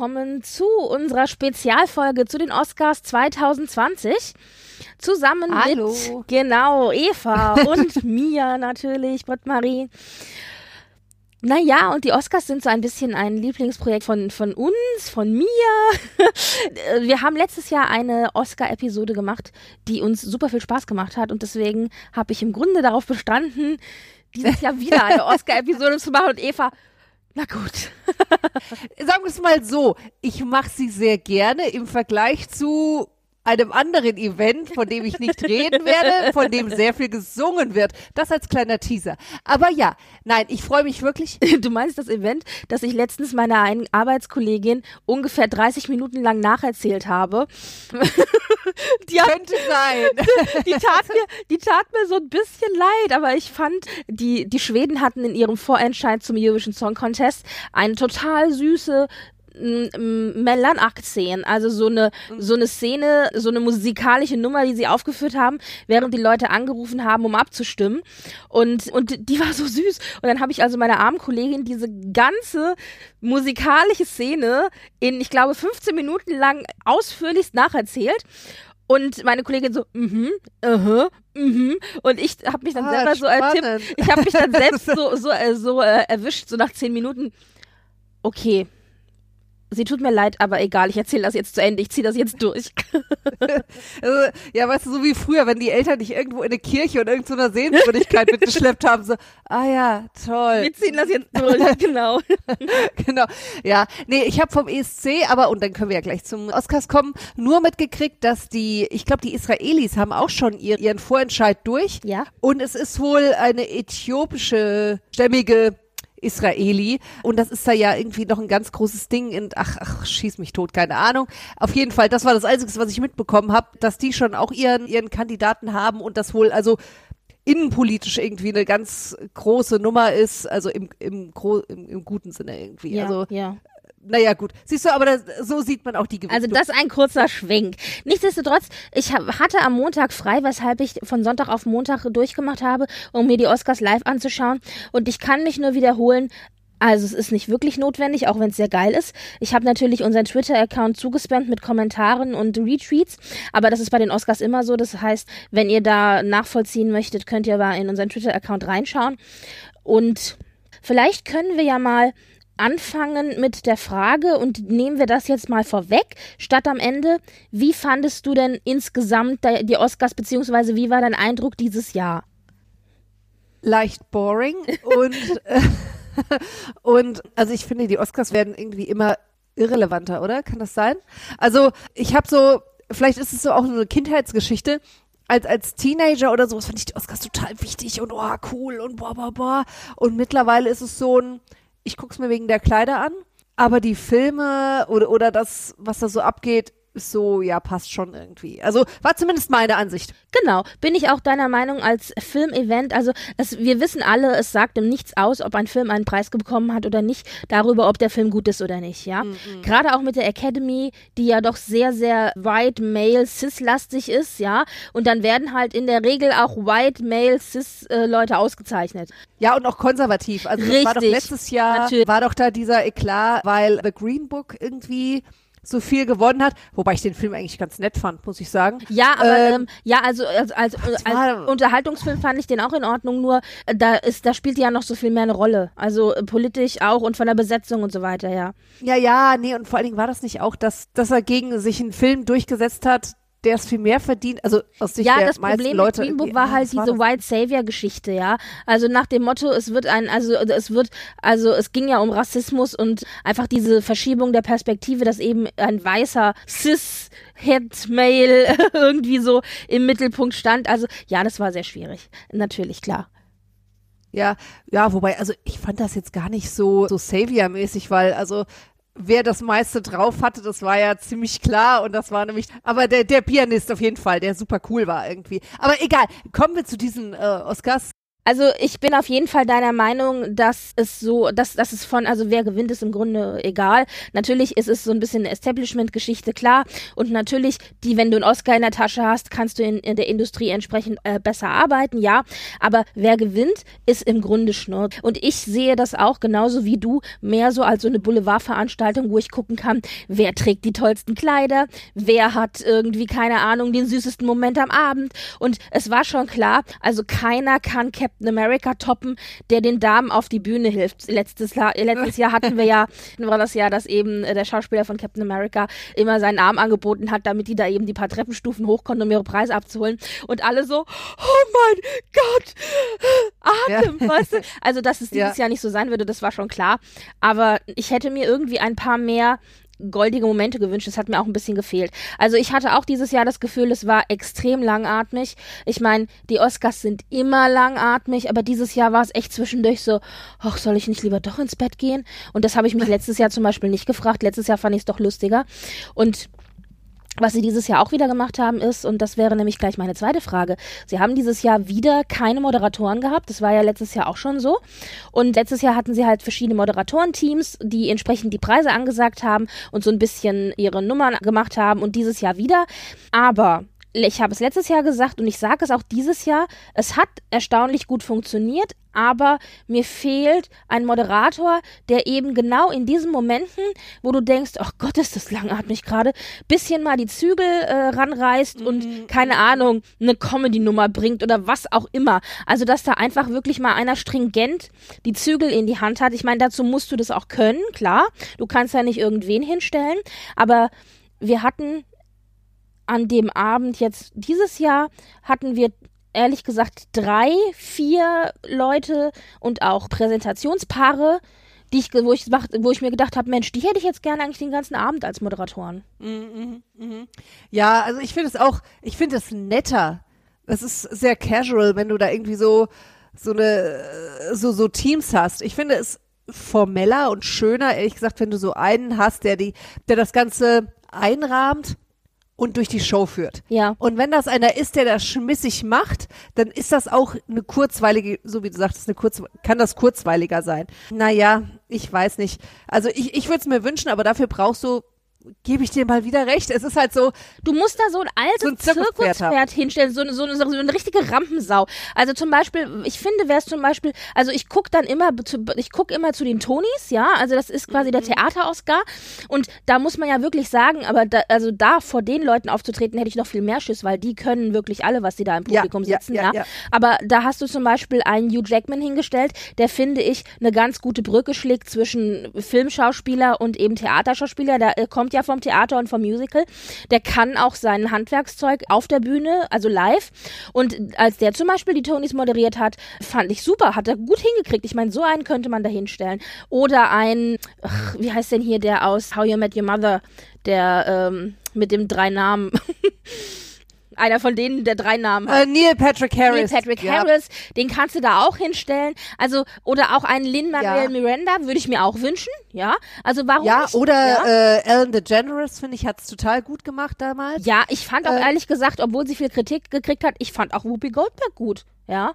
Willkommen zu unserer Spezialfolge zu den Oscars 2020. Zusammen Hallo. mit, genau, Eva und Mia natürlich, Britt-Marie. Naja, und die Oscars sind so ein bisschen ein Lieblingsprojekt von, von uns, von mir. Wir haben letztes Jahr eine Oscar-Episode gemacht, die uns super viel Spaß gemacht hat. Und deswegen habe ich im Grunde darauf bestanden, dieses Jahr wieder eine Oscar-Episode zu machen. Und Eva, na gut. Sagen wir es mal so, ich mache sie sehr gerne im Vergleich zu einem anderen Event, von dem ich nicht reden werde, von dem sehr viel gesungen wird. Das als kleiner Teaser. Aber ja, nein, ich freue mich wirklich. Du meinst das Event, das ich letztens meiner einen Arbeitskollegin ungefähr 30 Minuten lang nacherzählt habe? die hat, Könnte sein. Die tat, mir, die tat mir so ein bisschen leid, aber ich fand, die, die Schweden hatten in ihrem Vorentscheid zum Eurovision Song Contest eine total süße Mellanakt-Szenen, also so eine, so eine Szene, so eine musikalische Nummer, die sie aufgeführt haben, während die Leute angerufen haben, um abzustimmen. Und, und die war so süß. Und dann habe ich also meiner armen Kollegin diese ganze musikalische Szene in, ich glaube, 15 Minuten lang ausführlichst nacherzählt. Und meine Kollegin so, mhm, uh -huh, mhm. Und ich habe mich dann ah, selber spannend. so ertippt, ich habe mich dann selbst so, so, äh, so äh, erwischt, so nach zehn Minuten. Okay, sie tut mir leid, aber egal, ich erzähle das jetzt zu Ende, ich ziehe das jetzt durch. also, ja, weißt du, so wie früher, wenn die Eltern dich irgendwo in eine Kirche und irgendeiner so Sehenswürdigkeit mitgeschleppt haben, so, ah ja, toll. Wir ziehen das jetzt durch, genau. genau, ja. Nee, ich habe vom ESC, aber, und dann können wir ja gleich zum Oscars kommen, nur mitgekriegt, dass die, ich glaube, die Israelis haben auch schon ihr, ihren Vorentscheid durch. Ja. Und es ist wohl eine äthiopische, stämmige Israeli. Und das ist da ja irgendwie noch ein ganz großes Ding in, ach, ach, schieß mich tot, keine Ahnung. Auf jeden Fall, das war das Einzige, was ich mitbekommen habe, dass die schon auch ihren, ihren Kandidaten haben und das wohl, also innenpolitisch irgendwie eine ganz große Nummer ist, also im, im, im, im guten Sinne irgendwie. Ja, also ja. Naja, gut. Siehst du, aber das, so sieht man auch die Gewichtung. Also das ist ein kurzer Schwenk. Nichtsdestotrotz, ich hatte am Montag frei, weshalb ich von Sonntag auf Montag durchgemacht habe, um mir die Oscars live anzuschauen. Und ich kann mich nur wiederholen, also es ist nicht wirklich notwendig, auch wenn es sehr geil ist. Ich habe natürlich unseren Twitter-Account zugespammt mit Kommentaren und Retweets, aber das ist bei den Oscars immer so. Das heißt, wenn ihr da nachvollziehen möchtet, könnt ihr aber in unseren Twitter-Account reinschauen. Und vielleicht können wir ja mal anfangen mit der Frage und nehmen wir das jetzt mal vorweg, statt am Ende. Wie fandest du denn insgesamt die Oscars, beziehungsweise wie war dein Eindruck dieses Jahr? Leicht boring und, äh, und also ich finde, die Oscars werden irgendwie immer irrelevanter, oder? Kann das sein? Also ich habe so, vielleicht ist es so auch eine Kindheitsgeschichte, als, als Teenager oder sowas fand ich die Oscars total wichtig und oh, cool und boah, boah, boah. Und mittlerweile ist es so ein, ich gucke es mir wegen der Kleider an, aber die Filme oder, oder das, was da so abgeht, ist so, ja, passt schon irgendwie. Also war zumindest meine Ansicht. Genau, bin ich auch deiner Meinung als Filmevent. Also es, wir wissen alle, es sagt ihm nichts aus, ob ein Film einen Preis bekommen hat oder nicht, darüber, ob der Film gut ist oder nicht, ja. Mhm. Gerade auch mit der Academy, die ja doch sehr, sehr white male cis-lastig ist, ja. Und dann werden halt in der Regel auch white male cis äh, Leute ausgezeichnet. Ja, und auch konservativ. Also Richtig, war doch letztes Jahr, natürlich. war doch da dieser Eklat, weil The Green Book irgendwie so viel gewonnen hat, wobei ich den Film eigentlich ganz nett fand, muss ich sagen. Ja, aber ähm, ähm, ja, also als, als, als Unterhaltungsfilm fand ich den auch in Ordnung, nur äh, da ist, da spielt ja noch so viel mehr eine Rolle. Also äh, politisch auch und von der Besetzung und so weiter, ja. Ja, ja, nee, und vor allen Dingen war das nicht auch, dass, dass er gegen sich einen Film durchgesetzt hat, der es viel mehr verdient, also aus Sicht ja, der das meisten Problem Leute. mit Green Book irgendwie, war ah, halt war diese das? White Savior Geschichte, ja. Also nach dem Motto, es wird ein, also es wird, also es ging ja um Rassismus und einfach diese Verschiebung der Perspektive, dass eben ein weißer cis Head Male irgendwie so im Mittelpunkt stand. Also ja, das war sehr schwierig. Natürlich, klar. Ja, ja, wobei, also ich fand das jetzt gar nicht so, so Savior-mäßig, weil, also, wer das meiste drauf hatte, das war ja ziemlich klar und das war nämlich, aber der, der Pianist auf jeden Fall, der super cool war irgendwie. Aber egal, kommen wir zu diesen äh, Oscars. Also ich bin auf jeden Fall deiner Meinung, dass es so, dass, dass es von, also wer gewinnt, ist im Grunde egal. Natürlich ist es so ein bisschen eine Establishment-Geschichte, klar. Und natürlich, die, wenn du einen Oscar in der Tasche hast, kannst du in, in der Industrie entsprechend äh, besser arbeiten, ja. Aber wer gewinnt, ist im Grunde Schnurr. Und ich sehe das auch genauso wie du, mehr so als so eine Boulevardveranstaltung, wo ich gucken kann, wer trägt die tollsten Kleider, wer hat irgendwie, keine Ahnung, den süßesten Moment am Abend. Und es war schon klar, also keiner kann Captain America toppen, der den Damen auf die Bühne hilft. Letztes, La letztes Jahr hatten wir ja, war das Jahr, dass eben äh, der Schauspieler von Captain America immer seinen Arm angeboten hat, damit die da eben die paar Treppenstufen hoch konnten, um ihre Preise abzuholen. Und alle so, oh mein Gott, Atem, Ja. weißt du? Also, dass es dieses Ja. Jahr nicht so sein würde, das war schon klar. Aber ich hätte mir irgendwie ein paar mehr goldige Momente gewünscht. Das hat mir auch ein bisschen gefehlt. Also ich hatte auch dieses Jahr das Gefühl, es war extrem langatmig. Ich meine, die Oscars sind immer langatmig, aber dieses Jahr war es echt zwischendurch so, ach, soll ich nicht lieber doch ins Bett gehen? Und das habe ich mich letztes Jahr zum Beispiel nicht gefragt. Letztes Jahr fand ich es doch lustiger. Und was sie dieses Jahr auch wieder gemacht haben ist, und das wäre nämlich gleich meine zweite Frage, sie haben dieses Jahr wieder keine Moderatoren gehabt. Das war ja letztes Jahr auch schon so. Und letztes Jahr hatten sie halt verschiedene Moderatorenteams, die entsprechend die Preise angesagt haben und so ein bisschen ihre Nummern gemacht haben und dieses Jahr wieder. Aber ich habe es letztes Jahr gesagt und ich sage es auch dieses Jahr, es hat erstaunlich gut funktioniert, aber mir fehlt ein Moderator, der eben genau in diesen Momenten, wo du denkst, ach Gott, ist das langatmig gerade, bisschen mal die Zügel äh, ranreißt und keine Ahnung, eine Comedy-Nummer bringt oder was auch immer. Also, dass da einfach wirklich mal einer stringent die Zügel in die Hand hat. Ich meine, dazu musst du das auch können, klar. Du kannst ja nicht irgendwen hinstellen, aber wir hatten an dem Abend jetzt dieses Jahr hatten wir ehrlich gesagt drei, vier Leute und auch Präsentationspaare, die ich, wo ich, wo ich mir gedacht habe, Mensch, die hätte ich jetzt gerne eigentlich den ganzen Abend als Moderatoren. Ja, also ich finde es auch, ich finde es netter. Es ist sehr casual, wenn du da irgendwie so, so eine, so, so Teams hast. Ich finde es formeller und schöner, ehrlich gesagt, wenn du so einen hast, der die, der das Ganze einrahmt und durch die Show führt. Ja. Und wenn das einer ist, der das schmissig macht, dann ist das auch eine kurzweilige, so wie du sagtest, eine kurz, kann das kurzweiliger sein. Naja, ich weiß nicht. Also ich, ich würde es mir wünschen, aber dafür brauchst du, gebe ich dir mal wieder recht. Es ist halt so, Du musst da so ein altes So ein Zirkuspferd Zirkuspferd hinstellen, so, eine- so, eine- so eine richtige Rampensau. Also zum Beispiel, ich finde, wäre es zum Beispiel, also ich guck dann immer, zu, ich guck immer zu den Tonys, ja, also das ist quasi Mhm. der Theater-Oscar und da muss man ja wirklich sagen, aber da, also da vor den Leuten aufzutreten, hätte ich noch viel mehr Schiss, weil die können wirklich alle, was die da im Publikum ja, sitzen, ja, ja, ja. Aber da hast du zum Beispiel einen Hugh Jackman hingestellt, der finde ich eine ganz gute Brücke schlägt zwischen Filmschauspieler und eben Theaterschauspieler. Der äh, kommt ja vom Theater und vom Musical. Der kann auch sein Handwerkszeug auf der Bühne, also live. Und als der zum Beispiel die Tonys moderiert hat, fand ich super, hat er gut hingekriegt. Ich meine, so einen könnte man da hinstellen. Oder ein, wie heißt denn hier der aus How You Met Your Mother, der ähm, mit dem drei Namen. Einer von denen, der drei Namen hat. äh, Neil Patrick Neil Harris. Patrick ja. Harris, den kannst du da auch hinstellen. Also, oder auch einen Lin-Manuel Ja. Miranda, würde ich mir auch wünschen, ja. Also warum Ja, nicht? oder ja? Äh, Ellen DeGeneres, finde ich, hat es total gut gemacht damals. ja, ich fand auch äh, ehrlich gesagt, obwohl sie viel Kritik gekriegt hat, ich fand auch Whoopi Goldberg gut, ja.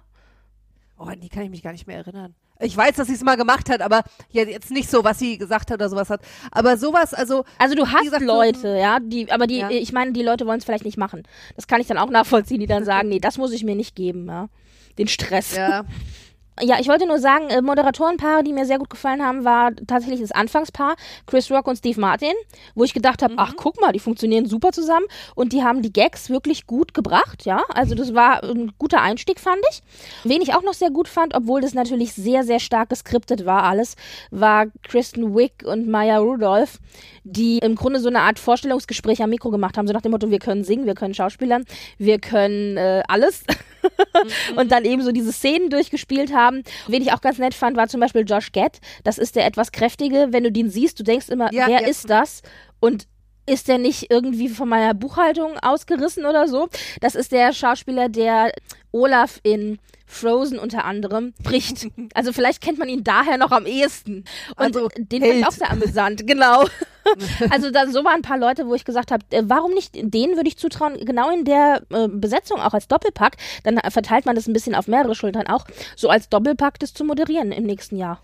Oh, an die kann ich mich gar nicht mehr erinnern. Ich weiß, dass sie es mal gemacht hat, aber ja, jetzt nicht so, was sie gesagt hat oder sowas hat. Aber sowas, also Also du hast gesagt, Leute, ja, die, aber die, Ja. ich meine, die Leute wollen es vielleicht nicht machen. Das kann ich dann auch nachvollziehen, die dann sagen, nee, das muss ich mir nicht geben, ja. Den Stress. ja, Ja, ich wollte nur sagen, äh, Moderatorenpaare, die mir sehr gut gefallen haben, war tatsächlich das Anfangspaar, Chris Rock und Steve Martin, wo ich gedacht habe, ach guck mal, die funktionieren super zusammen und die haben die Gags wirklich gut gebracht, ja. Also das war ein guter Einstieg, fand ich. Wen ich auch noch sehr gut fand, obwohl das natürlich sehr, sehr stark geskriptet war alles, war Kristen Wick und Maya Rudolph, die im Grunde so eine Art Vorstellungsgespräch am Mikro gemacht haben, so nach dem Motto, wir können singen, wir können Schauspielern, wir können äh, alles. Mhm. und dann eben so diese Szenen durchgespielt haben. Wen ich auch ganz nett fand, war zum Beispiel Josh Gett. Das ist der etwas kräftige. Wenn du den siehst, du denkst immer, ja, wer ja. ist das? Und ist der nicht irgendwie von meiner Buchhaltung ausgerissen oder so? Das ist der Schauspieler, der Olaf in Frozen unter anderem bricht. Also vielleicht kennt man ihn daher noch am ehesten. Und also, den fand ich auch sehr amüsant, genau. also da, so waren ein paar Leute, wo ich gesagt habe, äh, warum nicht denen würde ich zutrauen, genau in der äh, Besetzung auch als Doppelpack, dann verteilt man das ein bisschen auf mehrere Schultern auch, so als Doppelpack das zu moderieren im nächsten Jahr.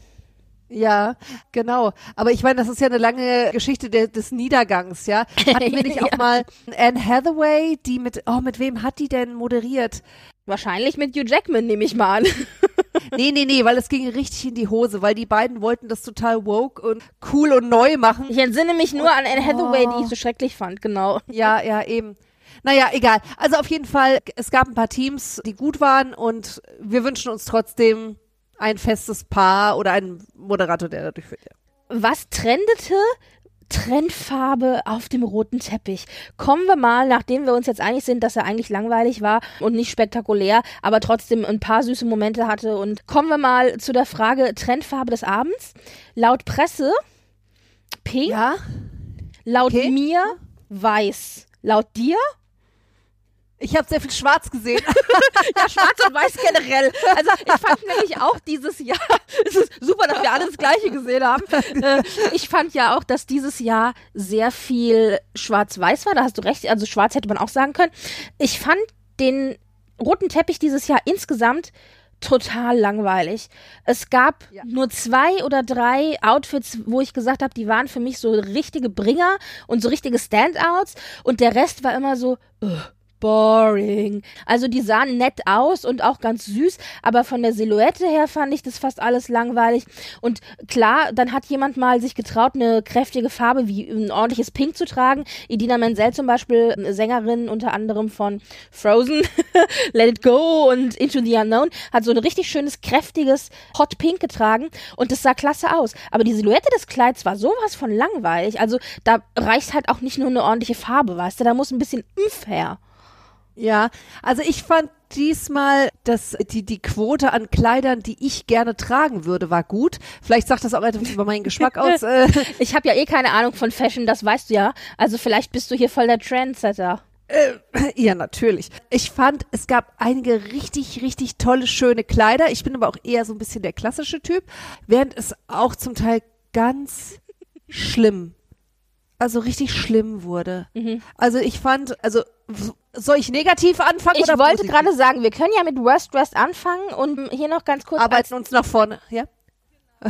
Ja, genau. Aber ich meine, das ist ja eine lange Geschichte de des Niedergangs, ja. Hatten wir nicht auch ja. mal Anne Hathaway, die mit, oh, mit wem hat die denn moderiert? Wahrscheinlich mit Hugh Jackman, nehme ich mal an. nee, nee, nee, weil es ging richtig in die Hose, weil die beiden wollten das total woke und cool und neu machen. Ich entsinne mich nur und, an Anne Hathaway, oh. die ich so schrecklich fand, genau. Ja, ja, eben. Naja, egal. Also auf jeden Fall, es gab ein paar Teams, die gut waren und wir wünschen uns trotzdem ein festes Paar oder einen Moderator, der dadurch. Ja. Was trendete Trendfarbe auf dem roten Teppich. Kommen wir mal, nachdem wir uns jetzt einig sind, dass er eigentlich langweilig war und nicht spektakulär, aber trotzdem ein paar süße Momente hatte. Und kommen wir mal zu der Frage Trendfarbe des Abends. Laut Presse pink. Ja. Laut okay. mir weiß. Laut dir? Ich habe sehr viel Schwarz gesehen. ja, Schwarz und Weiß generell. Also ich fand nämlich auch dieses Jahr, es ist super, dass wir alle das Gleiche gesehen haben. Äh, ich fand ja auch, dass dieses Jahr sehr viel Schwarz-Weiß war. Da hast du recht. Also Schwarz hätte man auch sagen können. Ich fand den roten Teppich dieses Jahr insgesamt total langweilig. Es gab ja. nur zwei oder drei Outfits, wo ich gesagt habe, die waren für mich so richtige Bringer und so richtige Standouts und der Rest war immer so, uh, boring. Also die sahen nett aus und auch ganz süß, aber von der Silhouette her fand ich das fast alles langweilig. Und klar, dann hat jemand mal sich getraut, eine kräftige Farbe wie ein ordentliches Pink zu tragen. Idina Menzel zum Beispiel, Sängerin unter anderem von Frozen, Let It Go und Into the Unknown, hat so ein richtig schönes, kräftiges Hot Pink getragen und das sah klasse aus. Aber die Silhouette des Kleids war sowas von langweilig. Also da reicht halt auch nicht nur eine ordentliche Farbe, weißt du, da muss ein bisschen Impf her. Ja, also ich fand diesmal, dass die, die Quote an Kleidern, die ich gerne tragen würde, war gut. Vielleicht sagt das auch etwas über meinen Geschmack aus. Äh. ich habe ja eh keine Ahnung von Fashion, das weißt du ja. Also vielleicht bist du hier voll der Trendsetter. Äh, ja, natürlich. Ich fand, es gab einige richtig, richtig tolle, schöne Kleider. Ich bin aber auch eher so ein bisschen der klassische Typ, während es auch zum Teil ganz schlimm also richtig schlimm wurde. Mhm. Also ich fand, also soll ich negativ anfangen? Ich wollte gerade sagen, wir können ja mit Worst Dressed anfangen und hier noch ganz kurz. Arbeiten uns nach vorne, ja?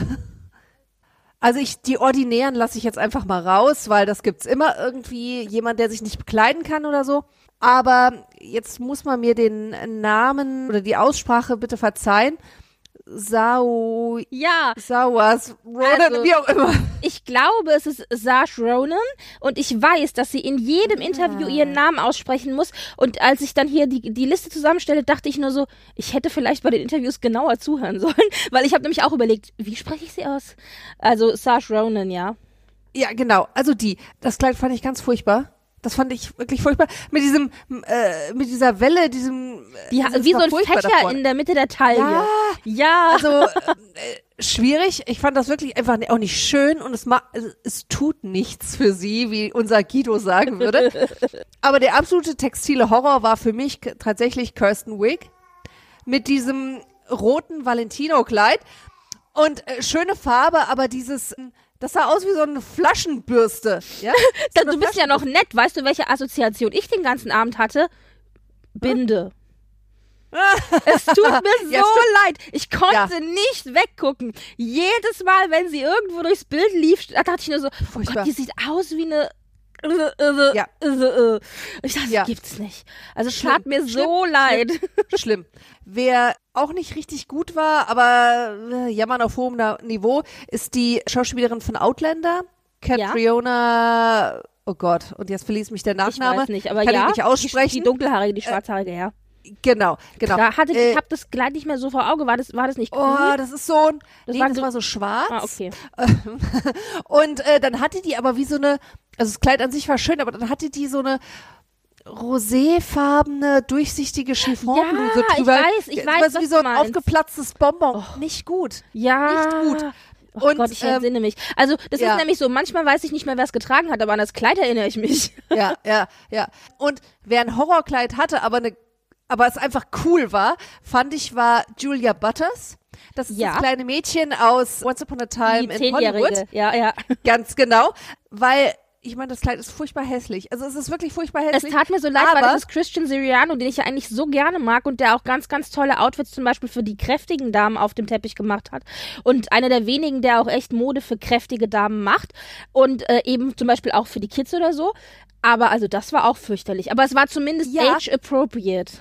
Also ich, die Ordinären lasse ich jetzt einfach mal raus, weil das gibt's immer irgendwie jemand, der sich nicht bekleiden kann oder so. Aber jetzt muss man mir den Namen oder die Aussprache bitte verzeihen. Sau. Ja. Sauers. Ronan, also, wie auch immer. Ich glaube, es ist Sash Ronan und ich weiß, dass sie in jedem ja. Interview ihren Namen aussprechen muss. Und als ich dann hier die, die Liste zusammenstelle, dachte ich nur so, ich hätte vielleicht bei den Interviews genauer zuhören sollen, weil ich habe nämlich auch überlegt, wie spreche ich sie aus? Also Sash Ronan, ja. Ja, genau. Also die. Das Kleid fand ich ganz furchtbar. Das fand ich wirklich furchtbar. Mit diesem, äh, mit dieser Welle, diesem. Äh, ja, wie so ein Fächer in der Mitte der Taille. Ja. ja. Also, äh, schwierig. Ich fand das wirklich einfach auch nicht schön und es, ma es tut nichts für sie, wie unser Guido sagen würde. Aber der absolute textile Horror war für mich tatsächlich Kirsten Wick mit diesem roten Valentino-Kleid und äh, schöne Farbe, aber dieses das sah aus wie so eine Flaschenbürste. Ja? So du bist ja noch nett. Weißt du, welche Assoziation ich den ganzen Abend hatte? Binde. es tut mir so ja, leid. Ich konnte ja. nicht weggucken. Jedes Mal, wenn sie irgendwo durchs Bild lief, dachte ich nur so, oh Gott, die sieht aus wie eine ja. Ich dachte, ja. gibt's nicht. Also es tat mir schlimm, so leid. Schlimm. schlimm. Wer auch nicht richtig gut war, aber äh, jammern auf hohem Niveau, ist die Schauspielerin von Outlander, Catriona. Ja. Oh Gott, und jetzt verließ mich der Nachname. Ich weiß nicht, aber Kann ja, ich nicht aussprechen. Die, die dunkelhaarige, die schwarzhaarige, ja. Genau, genau. Da hatte, Äh, ich habe das Kleid nicht mehr so vor Auge. War das, war das nicht grün? Oh, das ist so ein, Das nee, war das so- war so schwarz. ah, okay. Und äh, dann hatte die aber wie so eine, also das Kleid an sich war schön, aber dann hatte die so eine roséfarbene, durchsichtige Chiffonbluse Ja, ich drüber. weiß, ich Das weiß, was wie so ein meinst. Oh. aufgeplatztes Bonbon. Nicht gut. Ja. Nicht gut. Oh Und, Gott, ich ähm, entsinne mich. Also, das ja. ist nämlich so, manchmal weiß ich nicht mehr, wer es getragen hat, aber an das Kleid erinnere ich mich. Ja, ja, ja. Und wer ein Horrorkleid hatte, aber eine, aber es einfach cool war, fand ich, war Julia Butters. Das ist Ja. das kleine Mädchen aus Once Upon a Time Die in Hollywood. Ja, ja. Ganz genau. Weil, ich meine, das Kleid ist furchtbar hässlich. Also es ist wirklich furchtbar Es hässlich. tat mir so leid, weil das ist Christian Siriano, den ich ja eigentlich so gerne mag und der auch ganz, ganz tolle Outfits zum Beispiel für die kräftigen Damen auf dem Teppich gemacht hat. Und einer der wenigen, der auch echt Mode für kräftige Damen macht. Und äh, eben zum Beispiel auch für die Kids oder so. Aber also das war auch fürchterlich. Aber es war zumindest Ja. age appropriate.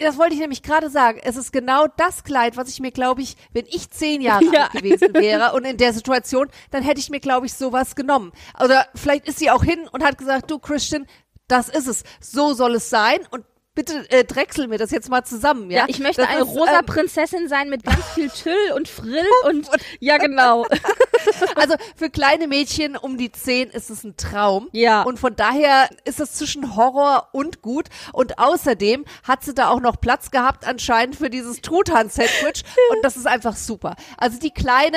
Das wollte ich nämlich gerade sagen. Es ist genau das Kleid, was ich mir, glaube ich, wenn ich zehn Jahre Ja. alt gewesen wäre und in der Situation, dann hätte ich mir, glaube ich, sowas genommen. Oder vielleicht ist sie auch hin und hat gesagt, du Christian, das ist es. So soll es sein und bitte äh, drechsel mir das jetzt mal zusammen, ja? Ja, ich möchte Das eine ist, rosa ähm, Prinzessin sein mit ganz viel Tüll und Frill und ja genau. Also für kleine Mädchen um die zehn ist es ein Traum. Ja. Und von daher ist es zwischen Horror und gut. Und außerdem hat sie da auch noch Platz gehabt anscheinend für dieses Truthahn-Sandwich. und das ist einfach super. Also die kleine,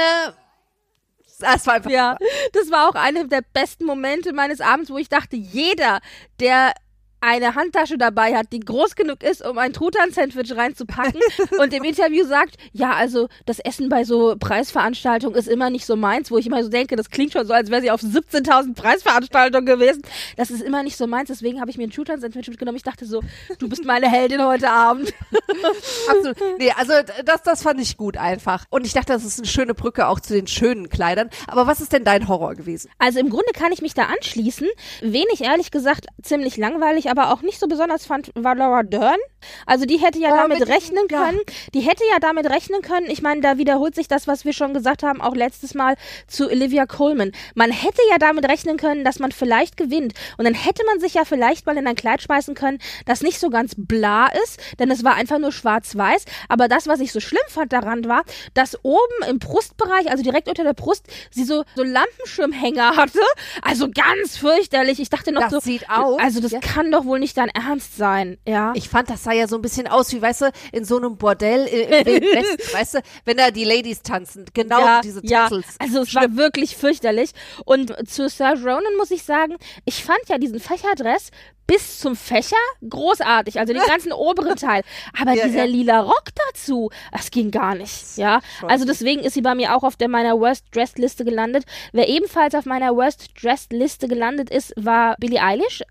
das war einfach Ja, das war auch einer der besten Momente meines Abends, wo ich dachte, jeder, der eine Handtasche dabei hat, die groß genug ist, um ein Truthahn-Sandwich reinzupacken und im Interview sagt, ja, also das Essen bei so Preisveranstaltungen ist immer nicht so meins, wo ich immer so denke, das klingt schon so, als wäre sie auf 17.000 Preisveranstaltungen gewesen. Das ist immer nicht so meins, deswegen habe ich mir ein Truthahn-Sandwich mitgenommen. Ich dachte so, du bist meine Heldin heute Abend. Absolut. Nee, also das, das fand ich gut einfach. Und ich dachte, das ist eine schöne Brücke auch zu den schönen Kleidern. Aber was ist denn dein Horror gewesen? Also im Grunde kann ich mich da anschließen. Wen ich ehrlich gesagt ziemlich langweilig, aber auch nicht so besonders fand, war Laura Dern. Also die hätte ja Oh, damit mit- rechnen ja. können. Die hätte ja damit rechnen können. Ich meine, da wiederholt sich das, was wir schon gesagt haben, auch letztes Mal zu Olivia Colman. Man hätte ja damit rechnen können, dass man vielleicht gewinnt. Und dann hätte man sich ja vielleicht mal in ein Kleid schmeißen können, das nicht so ganz bla ist, denn es war einfach nur schwarz-weiß. Aber das, was ich so schlimm fand daran war, dass oben im Brustbereich, also direkt unter der Brust, sie so, so Lampenschirmhänger hatte. Also ganz fürchterlich. Ich dachte noch Das so, sieht aus. also das Ja. kann doch wohl nicht dein Ernst sein, ja. Ich fand, das sah ja so ein bisschen aus, wie, weißt du, in so einem Bordell im Westen, weißt du, wenn da die Ladies tanzen. Genau ja, diese ja, Tassels. also es war wirklich fürchterlich. Und zu Serge Ronan muss ich sagen, ich fand ja diesen Fächerdress bis zum Fächer großartig, also den ganzen oberen Teil. Aber Ja, dieser ja. lila Rock dazu, das ging gar nicht, ja. Also deswegen ist sie bei mir auch auf der meiner Worst Dressed Liste gelandet. Wer ebenfalls auf meiner Worst Dressed Liste gelandet ist, war Billie Eilish.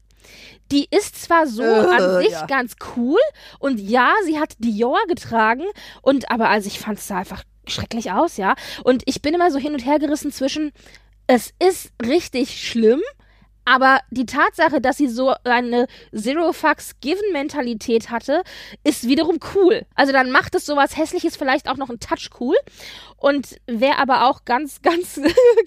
Die ist zwar so Äh, an sich ja. ganz cool und ja, sie hat Dior getragen und aber also ich fand es einfach schrecklich aus, ja. Und ich bin immer so hin und her gerissen zwischen es ist richtig schlimm, aber die Tatsache, dass sie so eine Zero Fucks Given Mentalität hatte, ist wiederum cool. Also dann macht es sowas hässliches vielleicht auch noch einen Touch cool. Und wer aber auch ganz, ganz,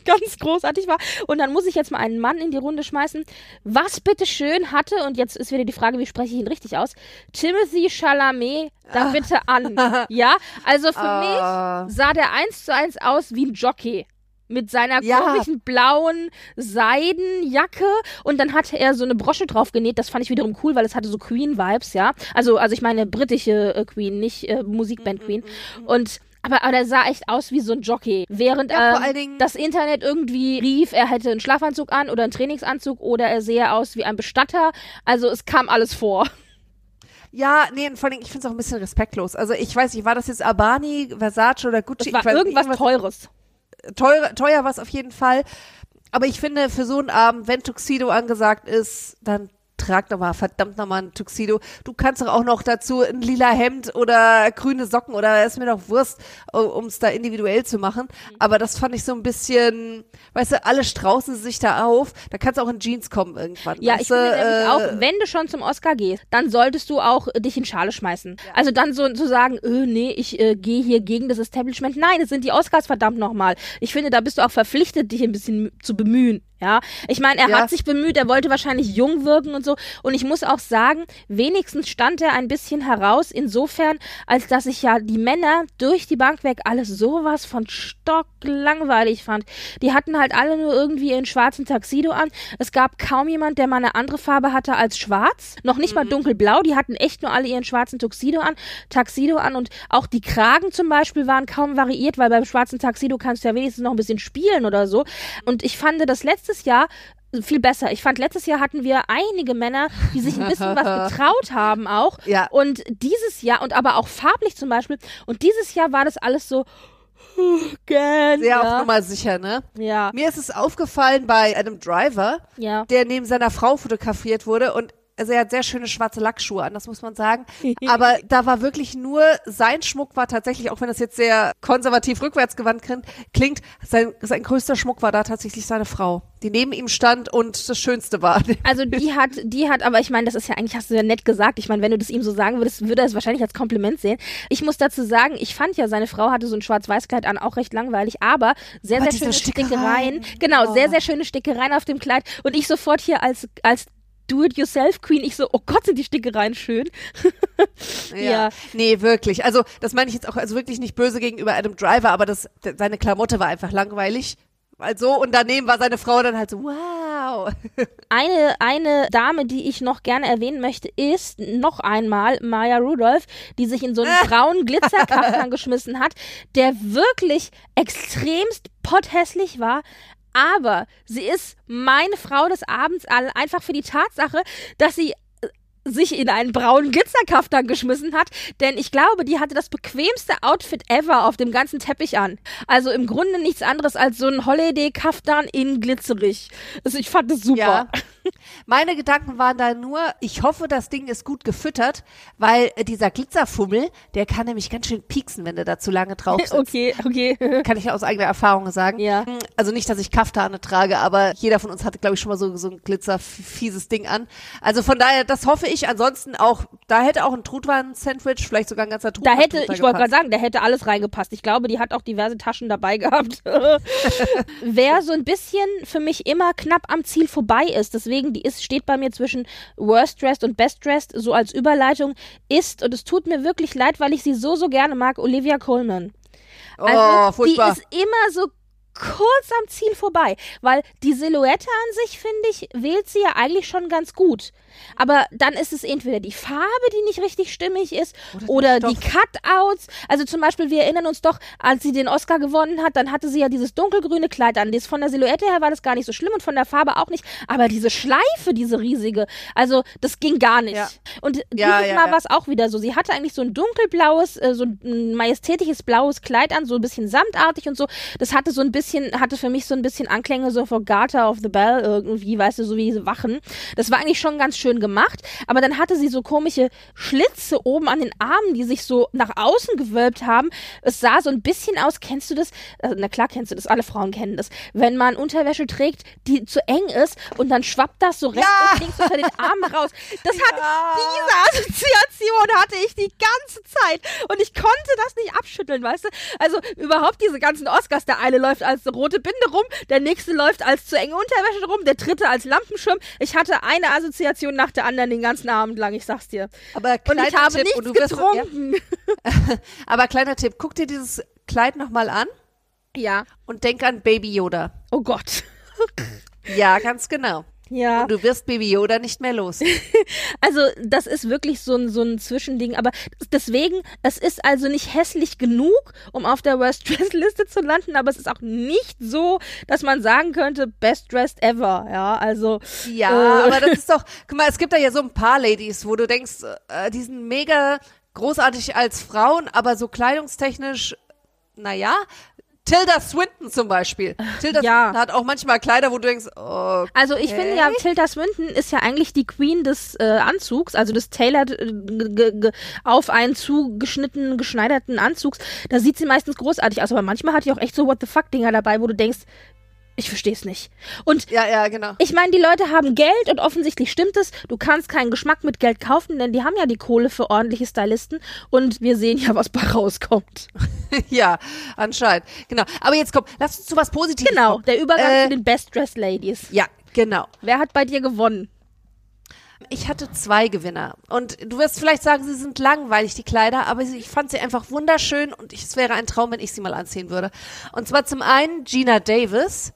ganz großartig war. Und dann muss ich jetzt mal einen Mann in die Runde schmeißen. Was bitteschön hatte, und jetzt ist wieder die Frage, wie spreche ich ihn richtig aus? Timothy Chalamet da bitte an. Ja, also für Ah. mich sah der eins zu eins aus wie ein Jockey. Mit seiner Ja. komischen blauen Seidenjacke und dann hatte er so eine Brosche drauf genäht. Das fand ich wiederum cool, weil es hatte so Queen-Vibes, ja. Also, also ich meine britische äh, Queen, nicht äh, Musikband Mhm, Queen. Und aber, aber der sah echt aus wie so ein Jockey. Während Ja, ähm, das Internet irgendwie rief, er hätte einen Schlafanzug an oder einen Trainingsanzug oder er sehe aus wie ein Bestatter. Also es kam alles vor. Ja, nee, und vor allem, ich finde es auch ein bisschen respektlos. Also ich weiß nicht, war das jetzt Armani, Versace oder Gucci? Es war ich weiß, irgendwas Teures. Teuer, teuer war es auf jeden Fall. Aber ich finde, für so einen Abend, wenn Tuxedo angesagt ist, dann trag doch mal verdammt nochmal ein Tuxedo. Du kannst doch auch noch dazu ein lila Hemd oder grüne Socken oder ist mir doch Wurst, um es da individuell zu machen. Aber das fand ich so ein bisschen, weißt du, alle straußen sich da auf. Da kannst du auch in Jeans kommen irgendwann. Ja, ich finde äh, auch, wenn du schon zum Oscar gehst, dann solltest du auch äh, dich in Schale schmeißen. Also dann so zu sagen, äh, nee, ich äh, gehe hier gegen das Establishment. Nein, es sind die Oscars verdammt nochmal. Ich finde, da bist du auch verpflichtet, dich ein bisschen zu bemühen. Ja, ich meine, er Ja. hat sich bemüht, er wollte wahrscheinlich jung wirken und so. Und ich muss auch sagen, wenigstens stand er ein bisschen heraus, insofern, als dass ich ja die Männer durch die Bank weg alles sowas von stocklangweilig fand. Die hatten halt alle nur irgendwie ihren schwarzen Taxido an. Es gab kaum jemand, der mal eine andere Farbe hatte als schwarz. Noch nicht mal dunkelblau. Die hatten echt nur alle ihren schwarzen Tuxedo an, Taxido an und auch die Kragen zum Beispiel waren kaum variiert, weil beim schwarzen Taxido kannst du ja wenigstens noch ein bisschen spielen oder so. Und ich fand das letztes Jahr viel besser. Ich fand, letztes Jahr hatten wir einige Männer, die sich ein bisschen was getraut haben auch. Ja. Und dieses Jahr, und aber auch farblich zum Beispiel, und dieses Jahr war das alles so, gern, Sehr auf ja. Nummer sicher, ne? ja, Mir ist es aufgefallen bei Adam Driver, ja. der neben seiner Frau fotografiert wurde und also er hat sehr schöne schwarze Lackschuhe an, das muss man sagen. Aber da war wirklich nur, sein Schmuck war tatsächlich, auch wenn das jetzt sehr konservativ rückwärtsgewandt klingt, klingt sein, sein größter Schmuck war da tatsächlich seine Frau, die neben ihm stand und das Schönste war. Also die hat, die hat, aber ich meine, das ist ja eigentlich, hast du ja nett gesagt. Ich meine, wenn du das ihm so sagen würdest, würde er es wahrscheinlich als Kompliment sehen. Ich muss dazu sagen, ich fand ja, seine Frau hatte so ein Schwarz-Weiß-Kleid an, auch recht langweilig, aber sehr, Aber sehr schöne Stickereien. Stickereien. Genau, Oh. sehr, sehr schöne Stickereien auf dem Kleid. Und ich sofort hier als, als Do-it-yourself-Queen, ich so, oh Gott, sind die Stickereien schön. Ja. Nee, wirklich. Also, das meine ich jetzt auch, also wirklich nicht böse gegenüber Adam Driver, aber das, seine Klamotte war einfach langweilig. Also, und daneben war seine Frau dann halt so, wow. Eine, eine Dame, die ich noch gerne erwähnen möchte, ist noch einmal Maya Rudolph, die sich in so einen braunen Glitzerkaftan geschmissen hat, der wirklich extremst potthässlich war. Aber sie ist meine Frau des Abends einfach für die Tatsache, dass sie äh, sich in einen braunen Glitzerkaftan geschmissen hat, denn ich glaube, die hatte das bequemste Outfit ever auf dem ganzen Teppich an. Also im Grunde nichts anderes als so ein Holiday-Kaftan in glitzerig. Also ich fand es super. Ja. Meine Gedanken waren da nur, ich hoffe, das Ding ist gut gefüttert, weil äh, dieser Glitzerfummel, der kann nämlich ganz schön pieksen, wenn du da zu lange drauf sitzt. Okay, okay. Kann ich ja aus eigener Erfahrung sagen. Ja. Also nicht, dass ich Kaftane trage, aber jeder von uns hatte, glaube ich, schon mal so, so ein glitzerfieses Ding an. Also von daher, das hoffe ich. Ansonsten auch, da hätte auch ein Trutwan-Sandwich, vielleicht sogar ein ganzer Da Trutwan hätte, ich wollte gerade sagen, da hätte alles reingepasst. Ich glaube, die hat auch diverse Taschen dabei gehabt. Wer so ein bisschen für mich immer knapp am Ziel vorbei ist, deswegen die ist, steht bei mir zwischen Worst Dressed und Best Dressed, so als Überleitung, ist, und es tut mir wirklich leid, weil ich sie so, so gerne mag, Olivia Colman. Oh, Also, furchtbar. die ist immer so kurz am Ziel vorbei, weil die Silhouette an sich, finde ich, wählt sie ja eigentlich schon ganz gut. Aber dann ist es entweder die Farbe, die nicht richtig stimmig ist, oder, der die Cutouts. Also zum Beispiel, wir erinnern uns doch, als sie den Oscar gewonnen hat, dann hatte sie ja dieses dunkelgrüne Kleid an. Das von der Silhouette her war das gar nicht so schlimm und von der Farbe auch nicht. Aber diese Schleife, diese riesige, also das ging gar nicht. Ja. Und Ja, dieses ja, Mal war es auch wieder so. Sie hatte eigentlich so ein dunkelblaues, äh, so ein majestätisches blaues Kleid an, so ein bisschen samtartig und so. Das hatte so ein bisschen, hatte für mich so ein bisschen Anklänge so von Garter of the Bell irgendwie, weißt du, so wie diese Wachen. Das war eigentlich schon ganz schön gemacht, aber dann hatte sie so komische Schlitze oben an den Armen, die sich so nach außen gewölbt haben. Es sah so ein bisschen aus, kennst du das? Also, na klar kennst du das, alle Frauen kennen das. Wenn man Unterwäsche trägt, die zu eng ist und dann schwappt das so rechts Ja. und links unter den Armen raus. Das hat diese Assoziation hatte ich die ganze Zeit und ich konnte das nicht abschütteln, weißt du? Also überhaupt diese ganzen Oscars, der eine läuft als rote Binde rum, der nächste läuft als zu enge Unterwäsche rum, der dritte als Lampenschirm. Ich hatte eine Assoziation nach der anderen den ganzen Abend lang, ich sag's dir. Aber Und kleiner ich habe Tipp, nichts du wirst, Ja, getrunken. aber kleiner Tipp, guck dir dieses Kleid nochmal an Ja. und denk an Baby Yoda. Oh Gott. Ja, ganz genau. Ja. Und du wirst Baby Yoda nicht mehr los. Also, das ist wirklich so ein, so ein Zwischending. Aber deswegen, es ist also nicht hässlich genug, um auf der Worst Dressed Liste zu landen, aber es ist auch nicht so, dass man sagen könnte, Best Dressed ever. Ja, also. Ja, Äh. aber das ist doch, guck mal, es gibt da ja so ein paar Ladies, wo du denkst, äh, die sind mega großartig als Frauen, aber so kleidungstechnisch, naja, Tilda Swinton zum Beispiel. Tilda Ja. Swinton hat auch manchmal Kleider, wo du denkst, oh, Also ich finde ja, Tilda Swinton ist ja eigentlich die Queen des äh, Anzugs, also des tailored äh, auf einen zugeschnittenen, geschneiderten Anzugs. Da sieht sie meistens großartig aus, aber manchmal hat die auch echt so What the fuck Dinger dabei, wo du denkst, Ich verstehe es nicht. Und Ja, ja, genau. ich meine, die Leute haben Geld und offensichtlich stimmt es. Du kannst keinen Geschmack mit Geld kaufen, denn die haben ja die Kohle für ordentliche Stylisten und wir sehen ja, was bei rauskommt. ja, anscheinend. Genau. Aber jetzt komm, lass uns zu was Positives Genau, kommen. der Übergang Äh, zu den Best Dressed Ladies. Ja, genau. Wer hat bei dir gewonnen? Ich hatte zwei Gewinner. Und du wirst vielleicht sagen, sie sind langweilig, die Kleider, aber ich fand sie einfach wunderschön und es wäre ein Traum, wenn ich sie mal anziehen würde. Und zwar zum einen Gina Davis